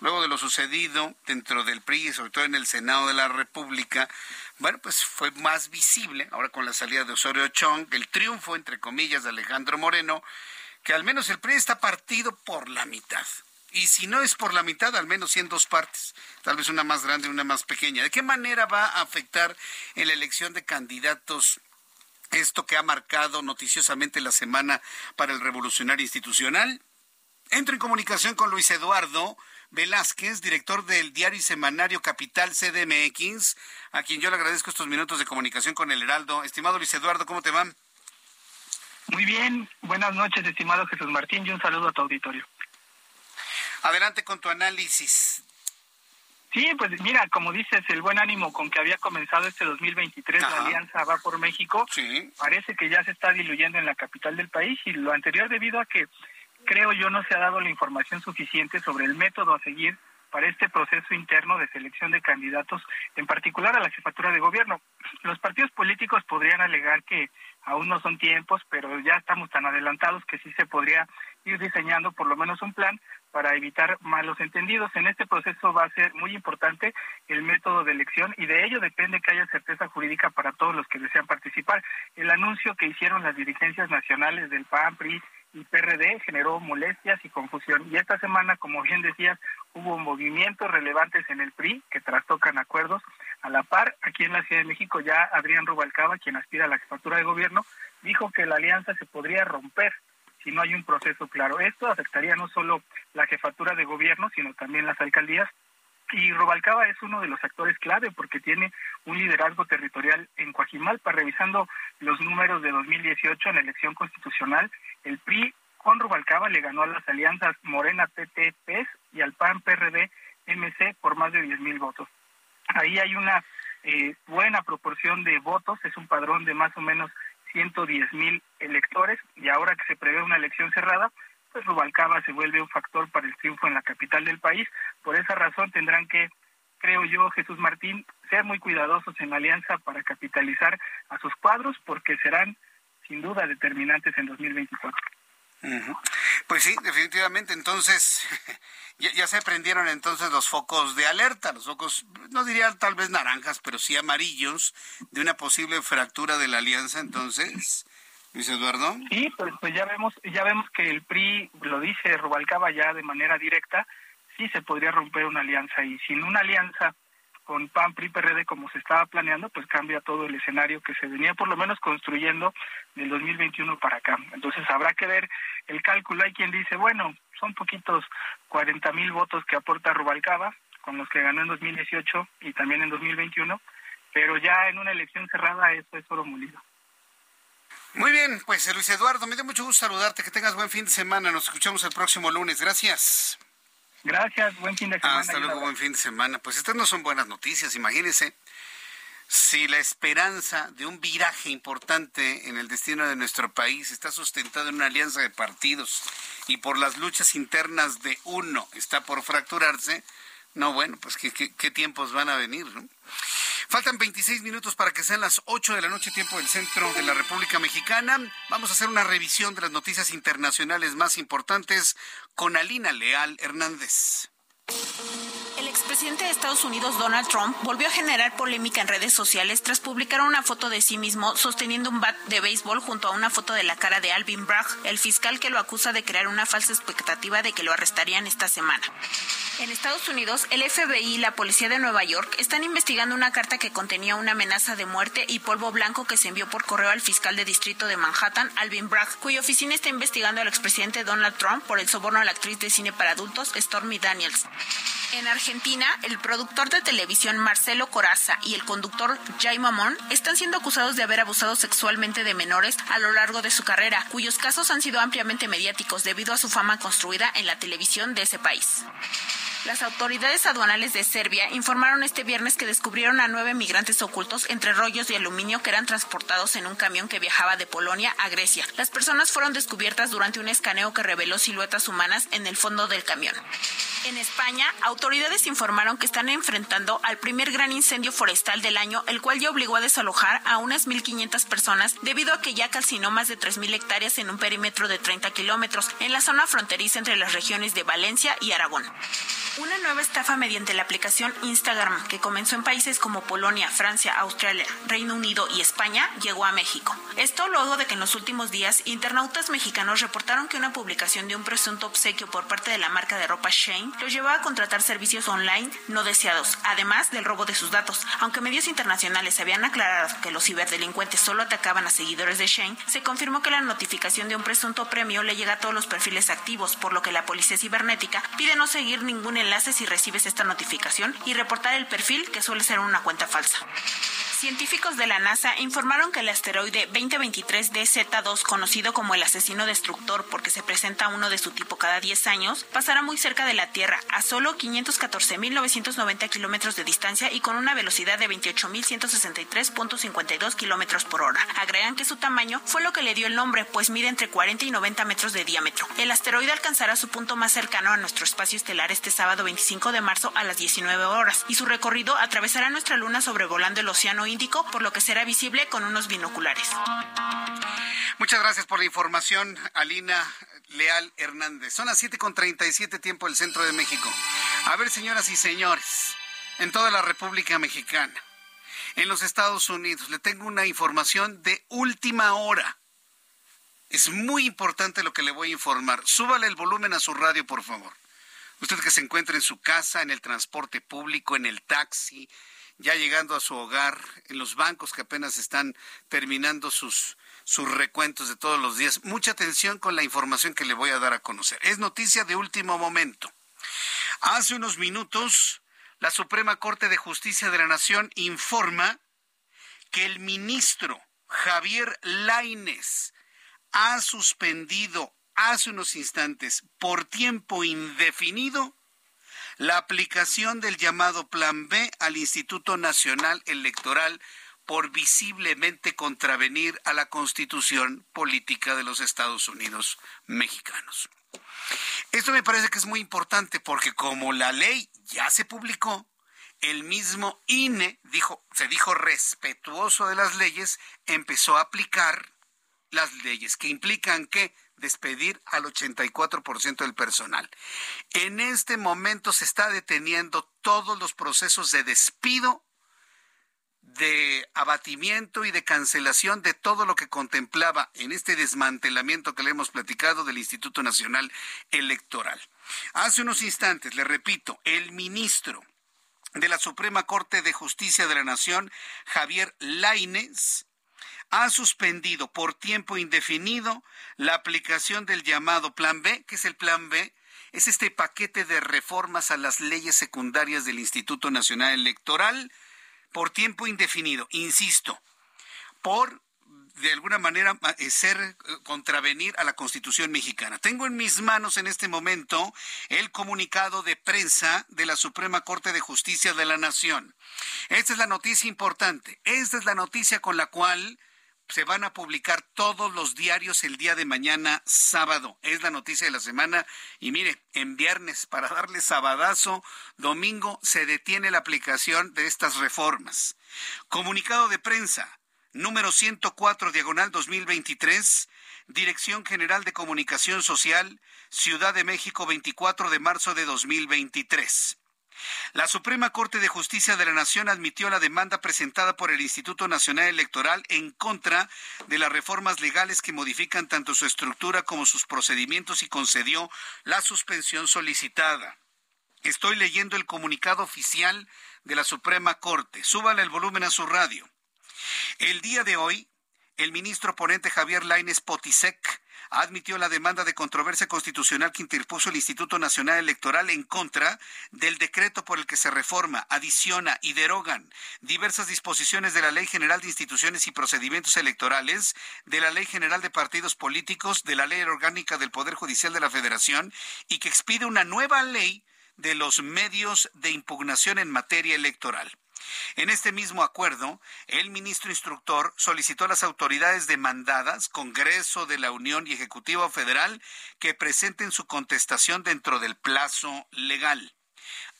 Luego de lo sucedido dentro del PRI y sobre todo en el Senado de la República, bueno, pues fue más visible, ahora con la salida de Osorio Chong, el triunfo, entre comillas, de Alejandro Moreno, que al menos el PRI está partido por la mitad y si no es por la mitad, al menos en dos partes, tal vez una más grande y una más pequeña. ¿De qué manera va a afectar en la elección de candidatos esto que ha marcado noticiosamente la semana para el revolucionario institucional? Entro en comunicación con Luis Eduardo Velázquez, director del diario y semanario Capital CDMX, a quien yo le agradezco estos minutos de comunicación con el Heraldo. Estimado Luis Eduardo, ¿cómo te va? Muy bien, buenas noches, estimado Jesús Martín, y un saludo a tu auditorio. Adelante con tu análisis. Sí, pues mira, como dices, el buen ánimo con que había comenzado este 2023 la Alianza Va por México, parece que ya se está diluyendo en la capital del país y lo anterior debido a que creo yo no se ha dado la información suficiente sobre el método a seguir para este proceso interno de selección de candidatos, en particular a la jefatura de gobierno. Los partidos políticos podrían alegar que aún no son tiempos, pero ya estamos tan adelantados que sí se podría ir diseñando por lo menos un plan para evitar malos entendidos. En este proceso va a ser muy importante el método de elección y de ello depende que haya certeza jurídica para todos los que desean participar. El anuncio que hicieron las dirigencias nacionales del PAN, PRI y PRD generó molestias y confusión. Y esta semana, como bien decías, hubo movimientos relevantes en el PRI que trastocan acuerdos. A la par, aquí en la Ciudad de México ya Adrián Rubalcaba, quien aspira a la jefatura de gobierno, dijo que la alianza se podría romper si no hay un proceso claro. Esto afectaría no solo la jefatura de gobierno, sino también las alcaldías. Y Rubalcaba es uno de los actores clave porque tiene un liderazgo territorial en Coajimalpa. Revisando los números de 2018 en la elección constitucional, el PRI con Rubalcaba le ganó a las alianzas Morena PT PES y al PAN PRD MC por más de 10 mil votos. Ahí hay una eh, buena proporción de votos, es un padrón de más o menos 110 mil electores y ahora que se prevé una elección cerrada, pues Rubalcaba se vuelve un factor para el triunfo en la capital del país. Por esa razón tendrán que, creo yo, Jesús Martín, ser muy cuidadosos en la alianza para capitalizar a sus cuadros porque serán sin duda determinantes en 2024. Pues sí, definitivamente. Entonces, ya, se prendieron entonces los focos de alerta, los focos, no diría tal vez naranjas, pero sí amarillos, de una posible fractura de la alianza. Entonces, Luis Eduardo. Sí, pues, pues ya vemos, ya vemos que el PRI lo dice Rubalcaba ya de manera directa, sí se podría romper una alianza y sin una alianza con PAN, PRI, PRD como se estaba planeando, pues cambia todo el escenario que se venía por lo menos construyendo del 2021 para acá. Entonces habrá que ver el cálculo. Hay quien dice, bueno, son poquitos 40 mil votos que aporta Rubalcaba, con los que ganó en 2018 y también en 2021, pero ya en una elección cerrada eso es oro molido. Muy bien, pues Luis Eduardo, me da mucho gusto saludarte, que tengas buen fin de semana, nos escuchamos el próximo lunes, gracias. Gracias, buen fin de semana. Hasta luego, buen fin de semana. Pues estas no son buenas noticias, imagínense. Si la esperanza de un viraje importante en el destino de nuestro país está sustentada en una alianza de partidos y por las luchas internas de uno está por fracturarse, no, bueno, pues qué, qué, tiempos van a venir, ¿no? Faltan 26 minutos para que sean las 8 de la noche, tiempo del centro de la República Mexicana. Vamos a hacer una revisión de las noticias internacionales más importantes con Alina Leal Hernández. El expresidente de Estados Unidos, Donald Trump, volvió a generar polémica en redes sociales tras publicar una foto de sí mismo sosteniendo un bat de béisbol junto a una foto de la cara de Alvin Bragg, el fiscal que lo acusa de crear una falsa expectativa de que lo arrestarían esta semana. En Estados Unidos, el FBI y la policía de Nueva York están investigando una carta que contenía una amenaza de muerte y polvo blanco que se envió por correo al fiscal de distrito de Manhattan, Alvin Bragg, cuya oficina está investigando al expresidente Donald Trump por el soborno a la actriz de cine para adultos Stormy Daniels. En Argentina, el productor de televisión Marcelo Coraza y el conductor Jay Mamón están siendo acusados de haber abusado sexualmente de menores a lo largo de su carrera, cuyos casos han sido ampliamente mediáticos debido a su fama construida en la televisión de ese país. Las autoridades aduanales de Serbia informaron este viernes que descubrieron a nueve migrantes ocultos entre rollos de aluminio que eran transportados en un camión que viajaba de Polonia a Grecia. Las personas fueron descubiertas durante un escaneo que reveló siluetas humanas en el fondo del camión. En España, autoridades informaron que están enfrentando al primer gran incendio forestal del año, el cual ya obligó a desalojar a unas 1.500 personas debido a que ya calcinó más de 3.000 hectáreas en un perímetro de 30 kilómetros en la zona fronteriza entre las regiones de Valencia y Aragón. Una nueva estafa mediante la aplicación Instagram, que comenzó en países como Polonia, Francia, Australia, Reino Unido y España, llegó a México. Esto luego de que en los últimos días internautas mexicanos reportaron que una publicación de un presunto obsequio por parte de la marca de ropa Shane los llevó a contratar servicios online no deseados, además del robo de sus datos. Aunque medios internacionales habían aclarado que los ciberdelincuentes solo atacaban a seguidores de Shane, se confirmó que la notificación de un presunto premio le llega a todos los perfiles activos, por lo que la policía cibernética pide no seguir ningún enlace si recibes esta notificación y reportar el perfil que suele ser una cuenta falsa. Científicos de la NASA informaron que el asteroide 2023 DZ2, conocido como el asesino destructor porque se presenta uno de su tipo cada 10 años, pasará muy cerca de la Tierra, a solo 514.990 kilómetros de distancia y con una velocidad de 28.163.52 kilómetros por hora. Agregan que su tamaño fue lo que le dio el nombre, pues mide entre 40 y 90 metros de diámetro. El asteroide alcanzará su punto más cercano a nuestro espacio estelar este sábado 25 de marzo a las 19 horas y su recorrido atravesará nuestra luna sobrevolando el océano Índico, por lo que será visible con unos binoculares. Muchas gracias por la información, Alina Leal Hernández. Son las 7.37 tiempo del centro de México. A ver, señoras y señores, en toda la República Mexicana, en los Estados Unidos, le tengo una información de última hora. Es muy importante lo que le voy a informar. Súbale el volumen a su radio, por favor. Usted que se encuentra en su casa, en el transporte público, en el taxi, ya llegando a su hogar, en los bancos que apenas están terminando sus, sus recuentos de todos los días. Mucha atención con la información que le voy a dar a conocer. Es noticia de último momento. Hace unos minutos, la Suprema Corte de Justicia de la Nación informa que el ministro Javier Laines ha suspendido hace unos instantes por tiempo indefinido la aplicación del llamado Plan B al Instituto Nacional Electoral por visiblemente contravenir a la Constitución Política de los Estados Unidos mexicanos. Esto me parece que es muy importante porque como la ley ya se publicó, el mismo INE dijo, se dijo respetuoso de las leyes, empezó a aplicar las leyes que implican que despedir al 84% del personal. En este momento se está deteniendo todos los procesos de despido, de abatimiento y de cancelación de todo lo que contemplaba en este desmantelamiento que le hemos platicado del Instituto Nacional Electoral. Hace unos instantes, le repito, el ministro de la Suprema Corte de Justicia de la Nación, Javier Laines, ha suspendido por tiempo indefinido la aplicación del llamado Plan B, que es el Plan B, es este paquete de reformas a las leyes secundarias del Instituto Nacional Electoral por tiempo indefinido, insisto, por de alguna manera eh, ser eh, contravenir a la Constitución mexicana. Tengo en mis manos en este momento el comunicado de prensa de la Suprema Corte de Justicia de la Nación. Esta es la noticia importante. Esta es la noticia con la cual se van a publicar todos los diarios el día de mañana sábado. Es la noticia de la semana. Y mire, en viernes, para darle sabadazo, domingo se detiene la aplicación de estas reformas. Comunicado de prensa, número 104, diagonal 2023, Dirección General de Comunicación Social, Ciudad de México, 24 de marzo de 2023. La Suprema Corte de Justicia de la Nación admitió la demanda presentada por el Instituto Nacional Electoral en contra de las reformas legales que modifican tanto su estructura como sus procedimientos y concedió la suspensión solicitada. Estoy leyendo el comunicado oficial de la Suprema Corte. Súbale el volumen a su radio. El día de hoy, el ministro ponente Javier Laines Potisek admitió la demanda de controversia constitucional que interpuso el Instituto Nacional Electoral en contra del decreto por el que se reforma, adiciona y derogan diversas disposiciones de la Ley General de Instituciones y Procedimientos Electorales, de la Ley General de Partidos Políticos, de la Ley Orgánica del Poder Judicial de la Federación y que expide una nueva ley de los medios de impugnación en materia electoral. En este mismo acuerdo, el ministro instructor solicitó a las autoridades demandadas, Congreso de la Unión y Ejecutivo Federal, que presenten su contestación dentro del plazo legal.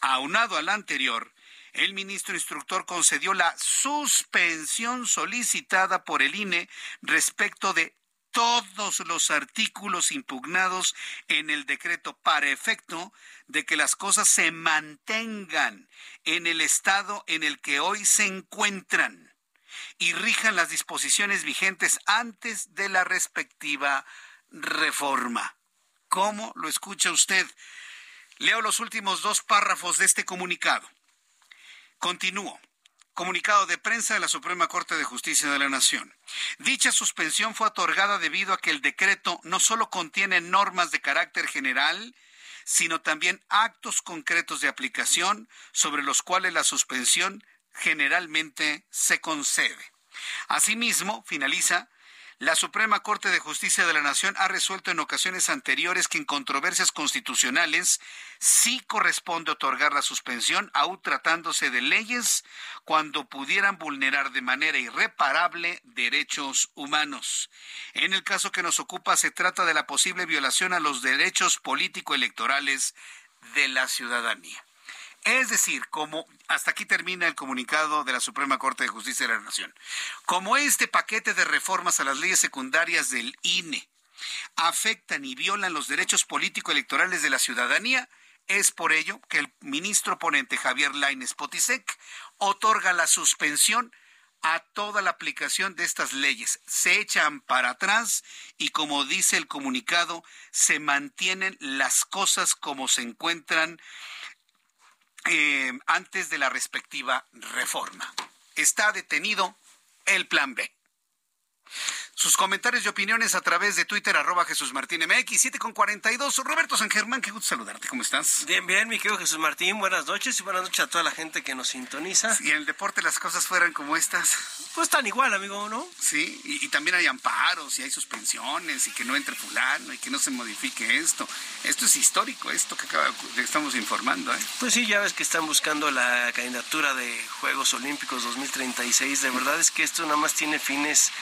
Aunado al anterior, el ministro instructor concedió la suspensión solicitada por el INE respecto de todos los artículos impugnados en el decreto para efecto de que las cosas se mantengan en el estado en el que hoy se encuentran y rijan las disposiciones vigentes antes de la respectiva reforma. ¿Cómo lo escucha usted? Leo los últimos dos párrafos de este comunicado. Continúo. Comunicado de prensa de la Suprema Corte de Justicia de la Nación. Dicha suspensión fue otorgada debido a que el decreto no solo contiene normas de carácter general, sino también actos concretos de aplicación sobre los cuales la suspensión generalmente se concede. Asimismo, finaliza, la Suprema Corte de Justicia de la Nación ha resuelto en ocasiones anteriores que en controversias constitucionales sí corresponde otorgar la suspensión, aún tratándose de leyes cuando pudieran vulnerar de manera irreparable derechos humanos. En el caso que nos ocupa se trata de la posible violación a los derechos político-electorales de la ciudadanía. Es decir, como hasta aquí termina el comunicado de la Suprema Corte de Justicia de la Nación, como este paquete de reformas a las leyes secundarias del INE afectan y violan los derechos político-electorales de la ciudadanía, es por ello que el ministro ponente Javier Lainez Potisek otorga la suspensión a toda la aplicación de estas leyes. Se echan para atrás y como dice el comunicado, se mantienen las cosas como se encuentran eh, antes de la respectiva reforma. Está detenido el plan B. Sus comentarios y opiniones a través de Twitter, arroba Jesús Martín MX, 7 con 42. Roberto San Germán, qué gusto saludarte, ¿cómo estás? Bien, bien, mi querido Jesús Martín, buenas noches y buenas noches a toda la gente que nos sintoniza. Si en el deporte las cosas fueran como estas. Pues tan igual, amigo, ¿no? Sí, y, también hay amparos y hay suspensiones y que no entre fulano y que no se modifique esto. Esto es histórico, esto que, acaba, estamos informando, ¿eh? Pues sí, ya ves que están buscando la candidatura de Juegos Olímpicos 2036. De verdad es que esto nada más tiene fines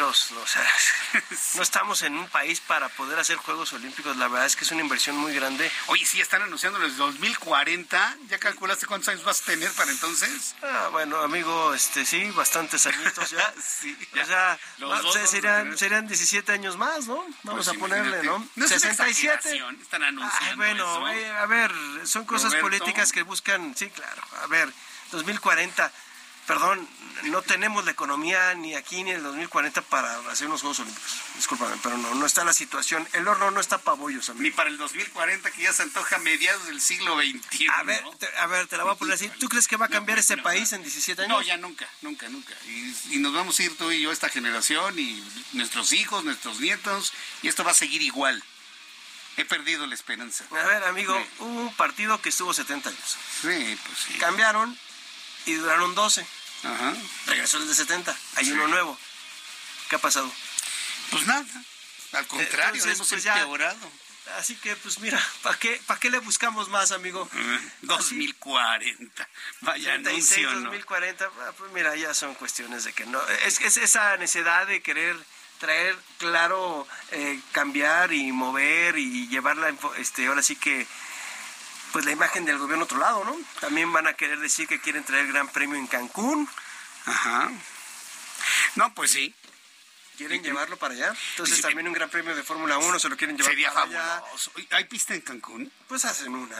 electoreros, o sea, no estamos en un país para poder hacer Juegos Olímpicos, la verdad es que es una inversión muy grande. Oye, sí, están anunciando los 2040, ¿ya calculaste cuántos años vas a tener para entonces? Ah, bueno, amigo, este sí, bastantes añitos ya. sí, O sea, serían, serían 17 años más, ¿no? Vamos pues a ponerle, ¿no? no 67. Están anunciando bueno, a ver, son cosas políticas que buscan, sí, claro, a ver, 2040 perdón, no tenemos la economía ni aquí ni en el 2040 para hacer unos Juegos Olímpicos. Discúlpame, pero no, no está la situación. El horno no está para bollos, amigo. Ni para el 2040, que ya se antoja a mediados del siglo XXI. A ver, te, a ver, te la voy a poner así. ¿Tú crees que va a cambiar este país en 17 años? No, ya nunca, nunca, nunca. Y, nos vamos a ir tú y yo, esta generación, y nuestros hijos, nuestros nietos, y esto va a seguir igual. He perdido la esperanza. A ver, amigo, hubo un partido que estuvo 70 años. Sí, pues sí. Cambiaron y duraron 12. Ajá. Regresó el de 70. Hay uno nuevo. ¿Qué ha pasado? Pues nada. Al contrario, hemos pues empeorado. así que, pues mira, ¿para qué, ¿para qué le buscamos más, amigo? 2040. Vaya 36, anuncio, 2040, ah, pues mira, ya son cuestiones de que no. Es, es esa necesidad de querer traer claro, eh, cambiar y mover y llevarla, este, ahora sí que pues la imagen del gobierno otro lado, ¿no? También van a querer decir que quieren traer el Gran Premio en Cancún. Ajá. No, pues sí. ¿Quieren llevarlo para allá? Entonces también un Gran Premio de Fórmula 1 se lo quieren llevar Sería para allá. ¿Hay pista en Cancún? Pues hacen una.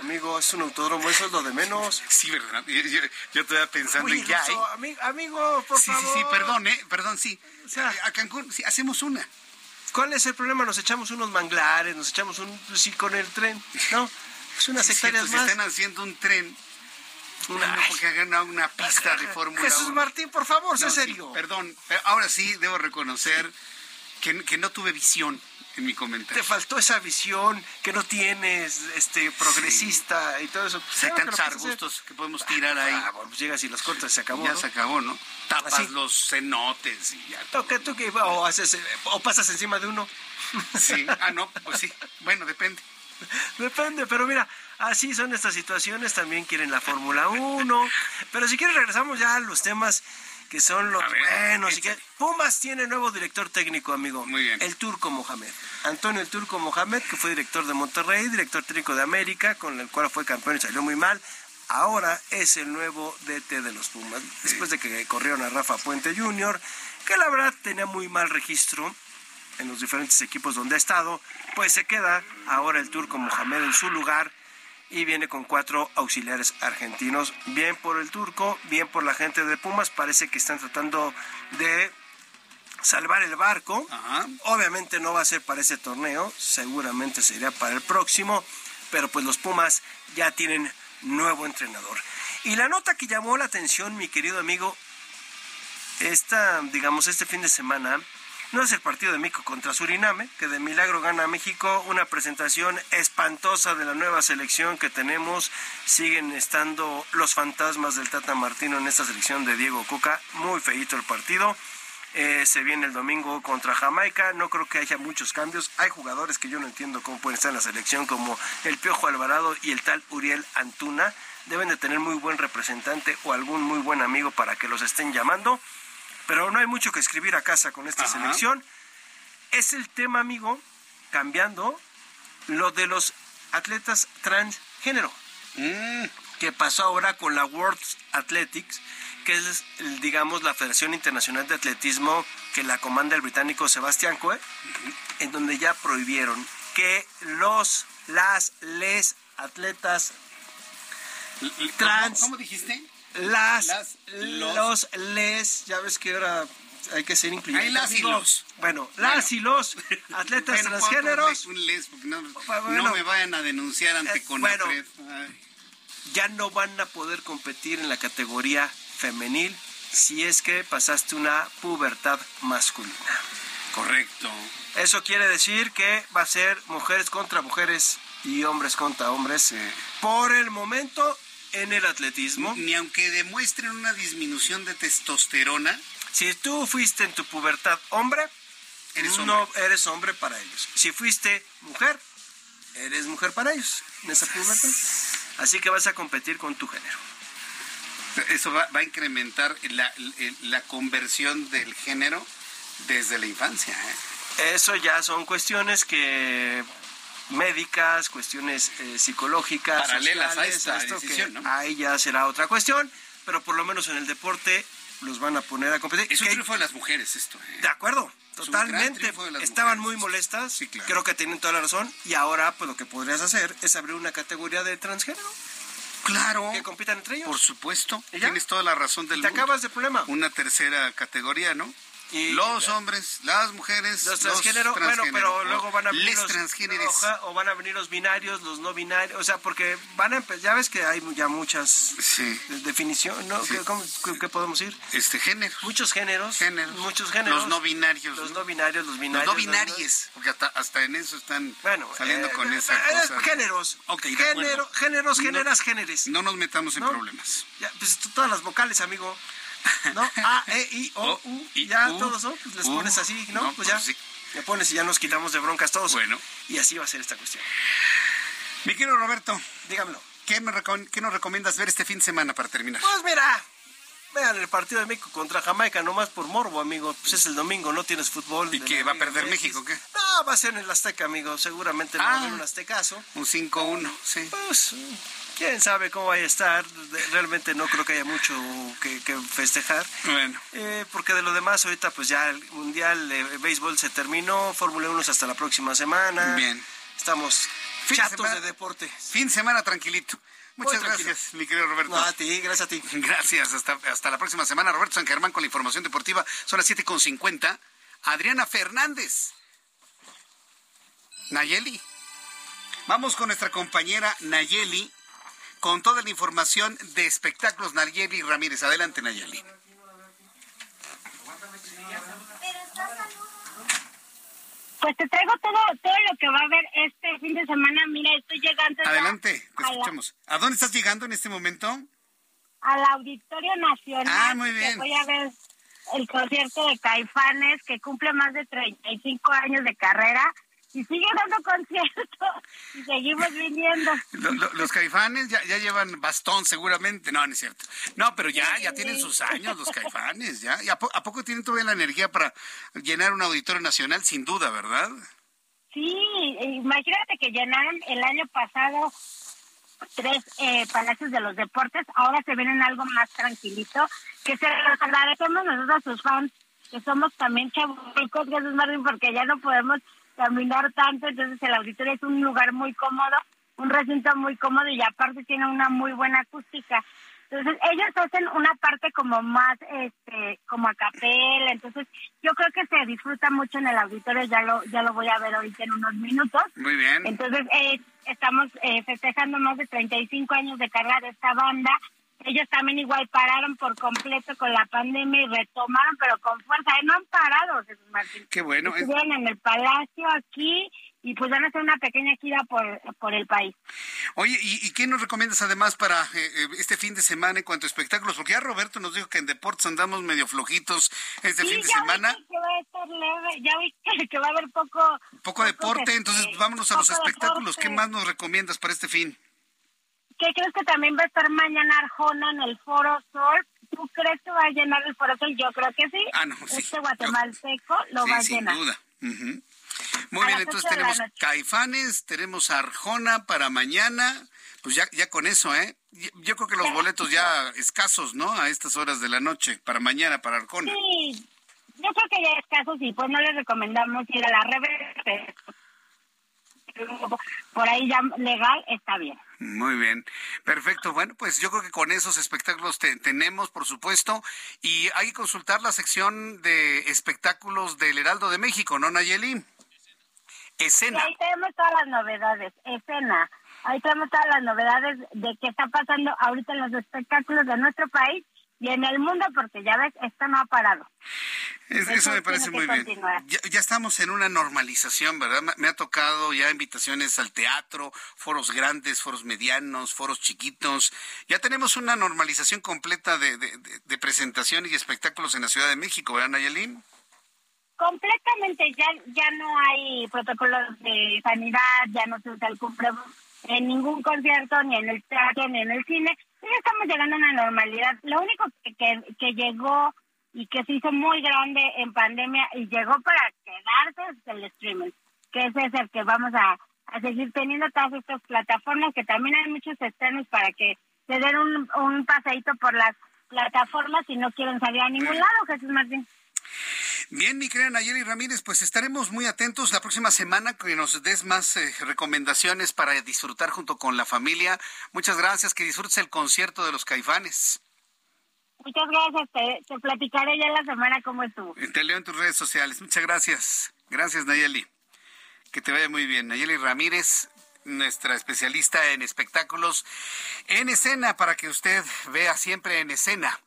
Amigo, es un autódromo, eso es lo de menos. Sí, ¿verdad? Yo, yo, estaba pensando en ya. amigo, por sí, favor. Sí, sí, perdón, ¿eh? Perdón, sí. O sea, a Cancún, sí, hacemos una. ¿Cuál es el problema? Nos echamos unos manglares, nos echamos un... Sí, con el tren, ¿no? Es unas hectáreas más. están haciendo un tren. Una, porque hagan una pista de Fórmula Jesús Martín, por favor, sé serio. perdón, ahora sí debo reconocer que, que no tuve visión en mi comentario. Te faltó esa visión que no tienes, este, progresista y todo eso. Pues, Hay tantos arbustos que podemos tirar ahí. Ah, pues llegas y los cortas y se acabó. Ya se acabó, ¿no? Tapas los cenotes y ya. ¿Tú, tú, o, haces, o pasas encima de uno. Sí, ah, no, pues sí. Bueno, depende. Depende, pero mira, así son estas situaciones. También quieren la Fórmula 1. Pero si quieres, regresamos ya a los temas que son los buenos. Y que Pumas tiene nuevo director técnico, amigo. Muy bien. El Turco Mohamed. Antonio el Turco Mohamed, que fue director de Monterrey, director técnico de América, con el cual fue campeón y salió muy mal. Ahora es el nuevo DT de los Pumas. Después de que corrieron a Rafa Puente Jr., que la verdad tenía muy mal registro en los diferentes equipos donde ha estado, pues se queda ahora el turco Mohamed en su lugar y viene con cuatro auxiliares argentinos. Bien por el turco, bien por la gente de Pumas, parece que están tratando de salvar el barco. Obviamente no va a ser para ese torneo, seguramente sería para el próximo. pero pues los Pumas ya tienen nuevo entrenador. Y la nota que llamó la atención, mi querido amigo, esta, digamos, este fin de semana, no es el partido de México contra Suriname, que de milagro gana México, una presentación espantosa de la nueva selección que tenemos. Siguen estando los fantasmas del Tata Martino en esta selección de Diego Cuca. Muy feito el partido. Eh, se viene el domingo contra Jamaica. No creo que haya muchos cambios. Hay jugadores que yo no entiendo cómo pueden estar en la selección, como el Piojo Alvarado y el tal Uriel Antuna. Deben de tener muy buen representante o algún muy buen amigo para que los estén llamando. Pero no hay mucho que escribir a casa con esta selección. Es el tema, amigo, cambiando lo de los atletas transgénero. Mm. Que pasó ahora con la World Athletics, que es, digamos, la Federación Internacional de Atletismo que la comanda el británico Sebastián Coe, en donde ya prohibieron que los, las, les atletas trans... ¿Cómo dijiste? Las, los, les, ya ves que ahora hay que ser incluyentes. Hay las y los. Bueno, las y los atletas transgéneros. Un les, no, no, me vayan a denunciar ante eh, Bueno, ya no van a poder competir en la categoría femenil si es que pasaste una pubertad masculina. Correcto. Eso quiere decir que va a ser mujeres contra mujeres y hombres contra hombres. Por el momento en el atletismo. Ni aunque demuestren una disminución de testosterona. Si tú fuiste en tu pubertad hombre, eres no eres hombre para ellos. Si fuiste mujer, eres mujer para ellos en esa pubertad. Así que vas a competir con tu género. Eso va, a incrementar la, la, conversión del género desde la infancia. ¿eh? Eso ya son cuestiones que médicas, cuestiones eh, psicológicas, paralelas a esta decisión, ¿no? Ahí ya será otra cuestión, pero por lo menos en el deporte los van a poner a competir. Es un triunfo de las mujeres esto. ¿eh? De acuerdo, totalmente. Estaban muy molestas, creo que tienen toda la razón, y ahora pues lo que podrías hacer es abrir una categoría de transgénero. Claro. Que compitan entre ellos. Por supuesto. Tienes toda la razón del Te acabas de problema. Una tercera categoría, ¿no? Los hombres, las mujeres, los transgénero, bueno, pero luego van a venir los transgéneros o van a venir los binarios, los no binarios, o sea, porque van a ya ves que hay ya muchas definiciones, ¿no? ¿Qué, podemos ir? Este género. Muchos géneros, muchos géneros. Los no binarios. Los no binarios, los binarios. Los no binarios, porque hasta, en eso están saliendo con eh, esa eh, cosa. Géneros. Okay, Género, géneros, generas, géneros. No nos metamos en problemas. Ya, pues todas las vocales, amigo. ¿No? A, E, I, O, U, ya todos, ¿no? Pues les pones así, ¿no? pues, ya. Pues Le pones y ya nos quitamos de broncas todos. Bueno. Y así va a ser esta cuestión. Mi querido Roberto. Dígamelo. ¿Qué, me ¿Qué nos recomiendas ver este fin de semana para terminar? Pues mira, vean el partido de México contra Jamaica, nomás por morbo, amigo. Pues es el domingo, no tienes fútbol. ¿Y qué? ¿Va a perder México qué? No, va a ser en el Azteca, amigo. Seguramente va a haber ah. un Aztecaso. Un 5-1, sí. Pues quién sabe cómo vaya a estar. Realmente no creo que haya mucho que, festejar. Bueno. Eh, porque de lo demás, ahorita pues ya el Mundial de Béisbol se terminó, Fórmula 1 hasta la próxima semana. Bien. Estamos chatos de, deporte. Fin de semana tranquilito. Muchas gracias, mi querido Roberto. a ti, gracias a ti. Gracias, hasta, hasta la próxima semana. Roberto San Germán con la información deportiva. Son las 7.50. Adriana Fernández. Nayeli. Vamos con nuestra compañera Nayeli con toda la información de espectáculos Nayeli Ramírez. Adelante, Nayeli. Pues te traigo todo, todo lo que va a haber este fin de semana. Mira, estoy llegando. Adelante, te escuchamos. ¿A dónde estás llegando en este momento? Al Auditorio Nacional. Ah, muy bien. Voy a ver el concierto de Caifanes, que cumple más de 35 años de carrera y sigue dando conciertos y seguimos viniendo. Los, caifanes ya, ya, llevan bastón seguramente, no, no es cierto. No, pero ya, ya tienen sus años los caifanes, ya. ¿Y a, poco tienen todavía la energía para llenar un auditorio nacional? Sin duda, ¿verdad? Sí, imagínate que llenaron el año pasado tres eh, palacios de los deportes, ahora se ven en algo más tranquilito, que se los agradecemos nosotros a sus fans, que somos también chavos, gracias Martín, porque ya no podemos caminar tanto, entonces el auditorio es un lugar muy cómodo, un recinto muy cómodo y aparte tiene una muy buena acústica. Entonces ellos hacen una parte como más, este, como a capela, entonces yo creo que se disfruta mucho en el auditorio, ya lo, ya lo voy a ver ahorita en unos minutos. Muy bien. Entonces eh, estamos eh, festejando más de 35 años de carrera de esta banda. Ellos también igual pararon por completo con la pandemia y retomaron, pero con fuerza. ¿eh? No han parado, Jesús Martín. Qué bueno. Estuvieron en el palacio aquí y pues van a hacer una pequeña gira por, por el país. Oye, ¿y, qué nos recomiendas además para eh, eh, este fin de semana en cuanto a espectáculos? Porque ya Roberto nos dijo que en deportes andamos medio flojitos este fin de semana. que va a estar leve, ya vi que, va a haber poco... Poco, deporte, entonces vámonos a los espectáculos. ¿Qué más nos recomiendas para este fin? ¿Qué crees que también va a estar mañana Arjona en el Foro Sol? ¿Tú crees que va a llenar el Foro Sol? Yo creo que sí. Ah, no, sí. Este guatemalteco lo va a llenar. Sin duda. Muy bien, entonces tenemos Caifanes, tenemos Arjona para mañana. Pues ya, ya con eso, ¿eh? Yo creo que los boletos ya escasos, ¿no? A estas horas de la noche, para mañana, para Arjona. Sí, yo creo que ya escasos y pues no les recomendamos ir a la revés. Por ahí ya legal está bien. Muy bien, perfecto. Bueno, pues yo creo que con esos espectáculos tenemos, por supuesto, y hay que consultar la sección de espectáculos del Heraldo de México, ¿no, Nayeli? Escena. ahí tenemos todas las novedades. Escena. Ahí tenemos todas las novedades de qué está pasando ahorita en los espectáculos de nuestro país y en el mundo, porque ya ves, esto no ha parado. eso, me parece muy bien. Ya, estamos en una normalización, ¿verdad? Me ha tocado ya invitaciones al teatro, foros grandes, foros medianos, foros chiquitos. Ya tenemos una normalización completa de, de, presentación y espectáculos en la Ciudad de México, ¿verdad, Nayelín? completamente ya ya no hay protocolos de sanidad, ya no se usa el cubrebocas en ningún concierto, ni en el teatro, ni en el cine. Ya estamos llegando a una normalidad. Lo único que, que, llegó y que se hizo muy grande en pandemia y llegó para quedarse es el streaming, que ese es el que vamos a, a seguir teniendo todas estas plataformas, que también hay muchos estrenos para que se den un, un paseíto por las plataformas y no quieren salir a ningún lado, Jesús Martín. Bien, mi querida Nayeli Ramírez, pues estaremos muy atentos la próxima semana que nos des más eh, recomendaciones para disfrutar junto con la familia. Muchas gracias, que disfrutes el concierto de los caifanes. Muchas gracias, te, platicaré ya la semana cómo estuvo. Te leo en tus redes sociales. Muchas gracias. Gracias, Nayeli. Que te vaya muy bien. Nayeli Ramírez, nuestra especialista en espectáculos en escena, para que usted vea siempre en escena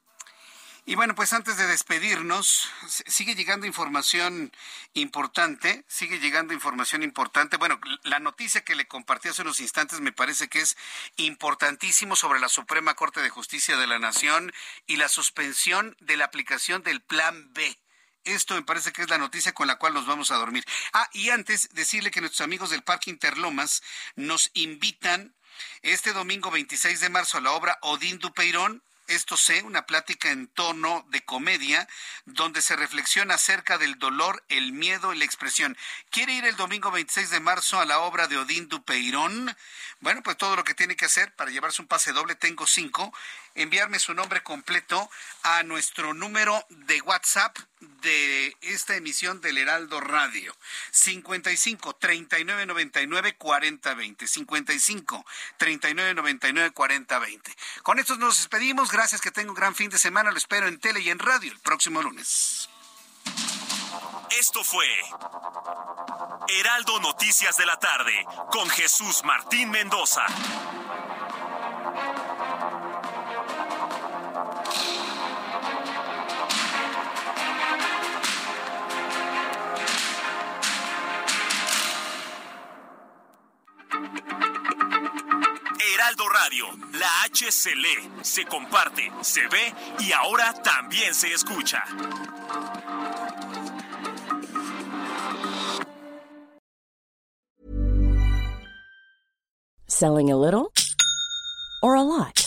y bueno, pues antes de despedirnos, sigue llegando información importante, sigue llegando información importante. Bueno, la noticia que le compartí hace unos instantes me parece que es importantísimo sobre la Suprema Corte de Justicia de la Nación y la suspensión de la aplicación del Plan B. Esto me parece que es la noticia con la cual nos vamos a dormir. Ah, y antes decirle que nuestros amigos del Parque Interlomas nos invitan este domingo 26 de marzo a la obra Odín Dupeirón, esto sé, una plática en tono de comedia donde se reflexiona acerca del dolor, el miedo y la expresión. ¿Quiere ir el domingo 26 de marzo a la obra de Odín Dupeirón? Bueno, pues todo lo que tiene que hacer para llevarse un pase doble, tengo cinco, enviarme su nombre completo a nuestro número de WhatsApp de esta emisión del Heraldo Radio. 55 39 99 40 20. 55 39 99 40 20. Con esto nos despedimos. Gracias, que tenga un gran fin de semana. Lo espero en tele y en radio el próximo lunes. Esto fue Heraldo Noticias de la tarde con Jesús Martín Mendoza. Radio, la H se lee, se comparte, se ve y ahora también se escucha. Selling a little or a lot?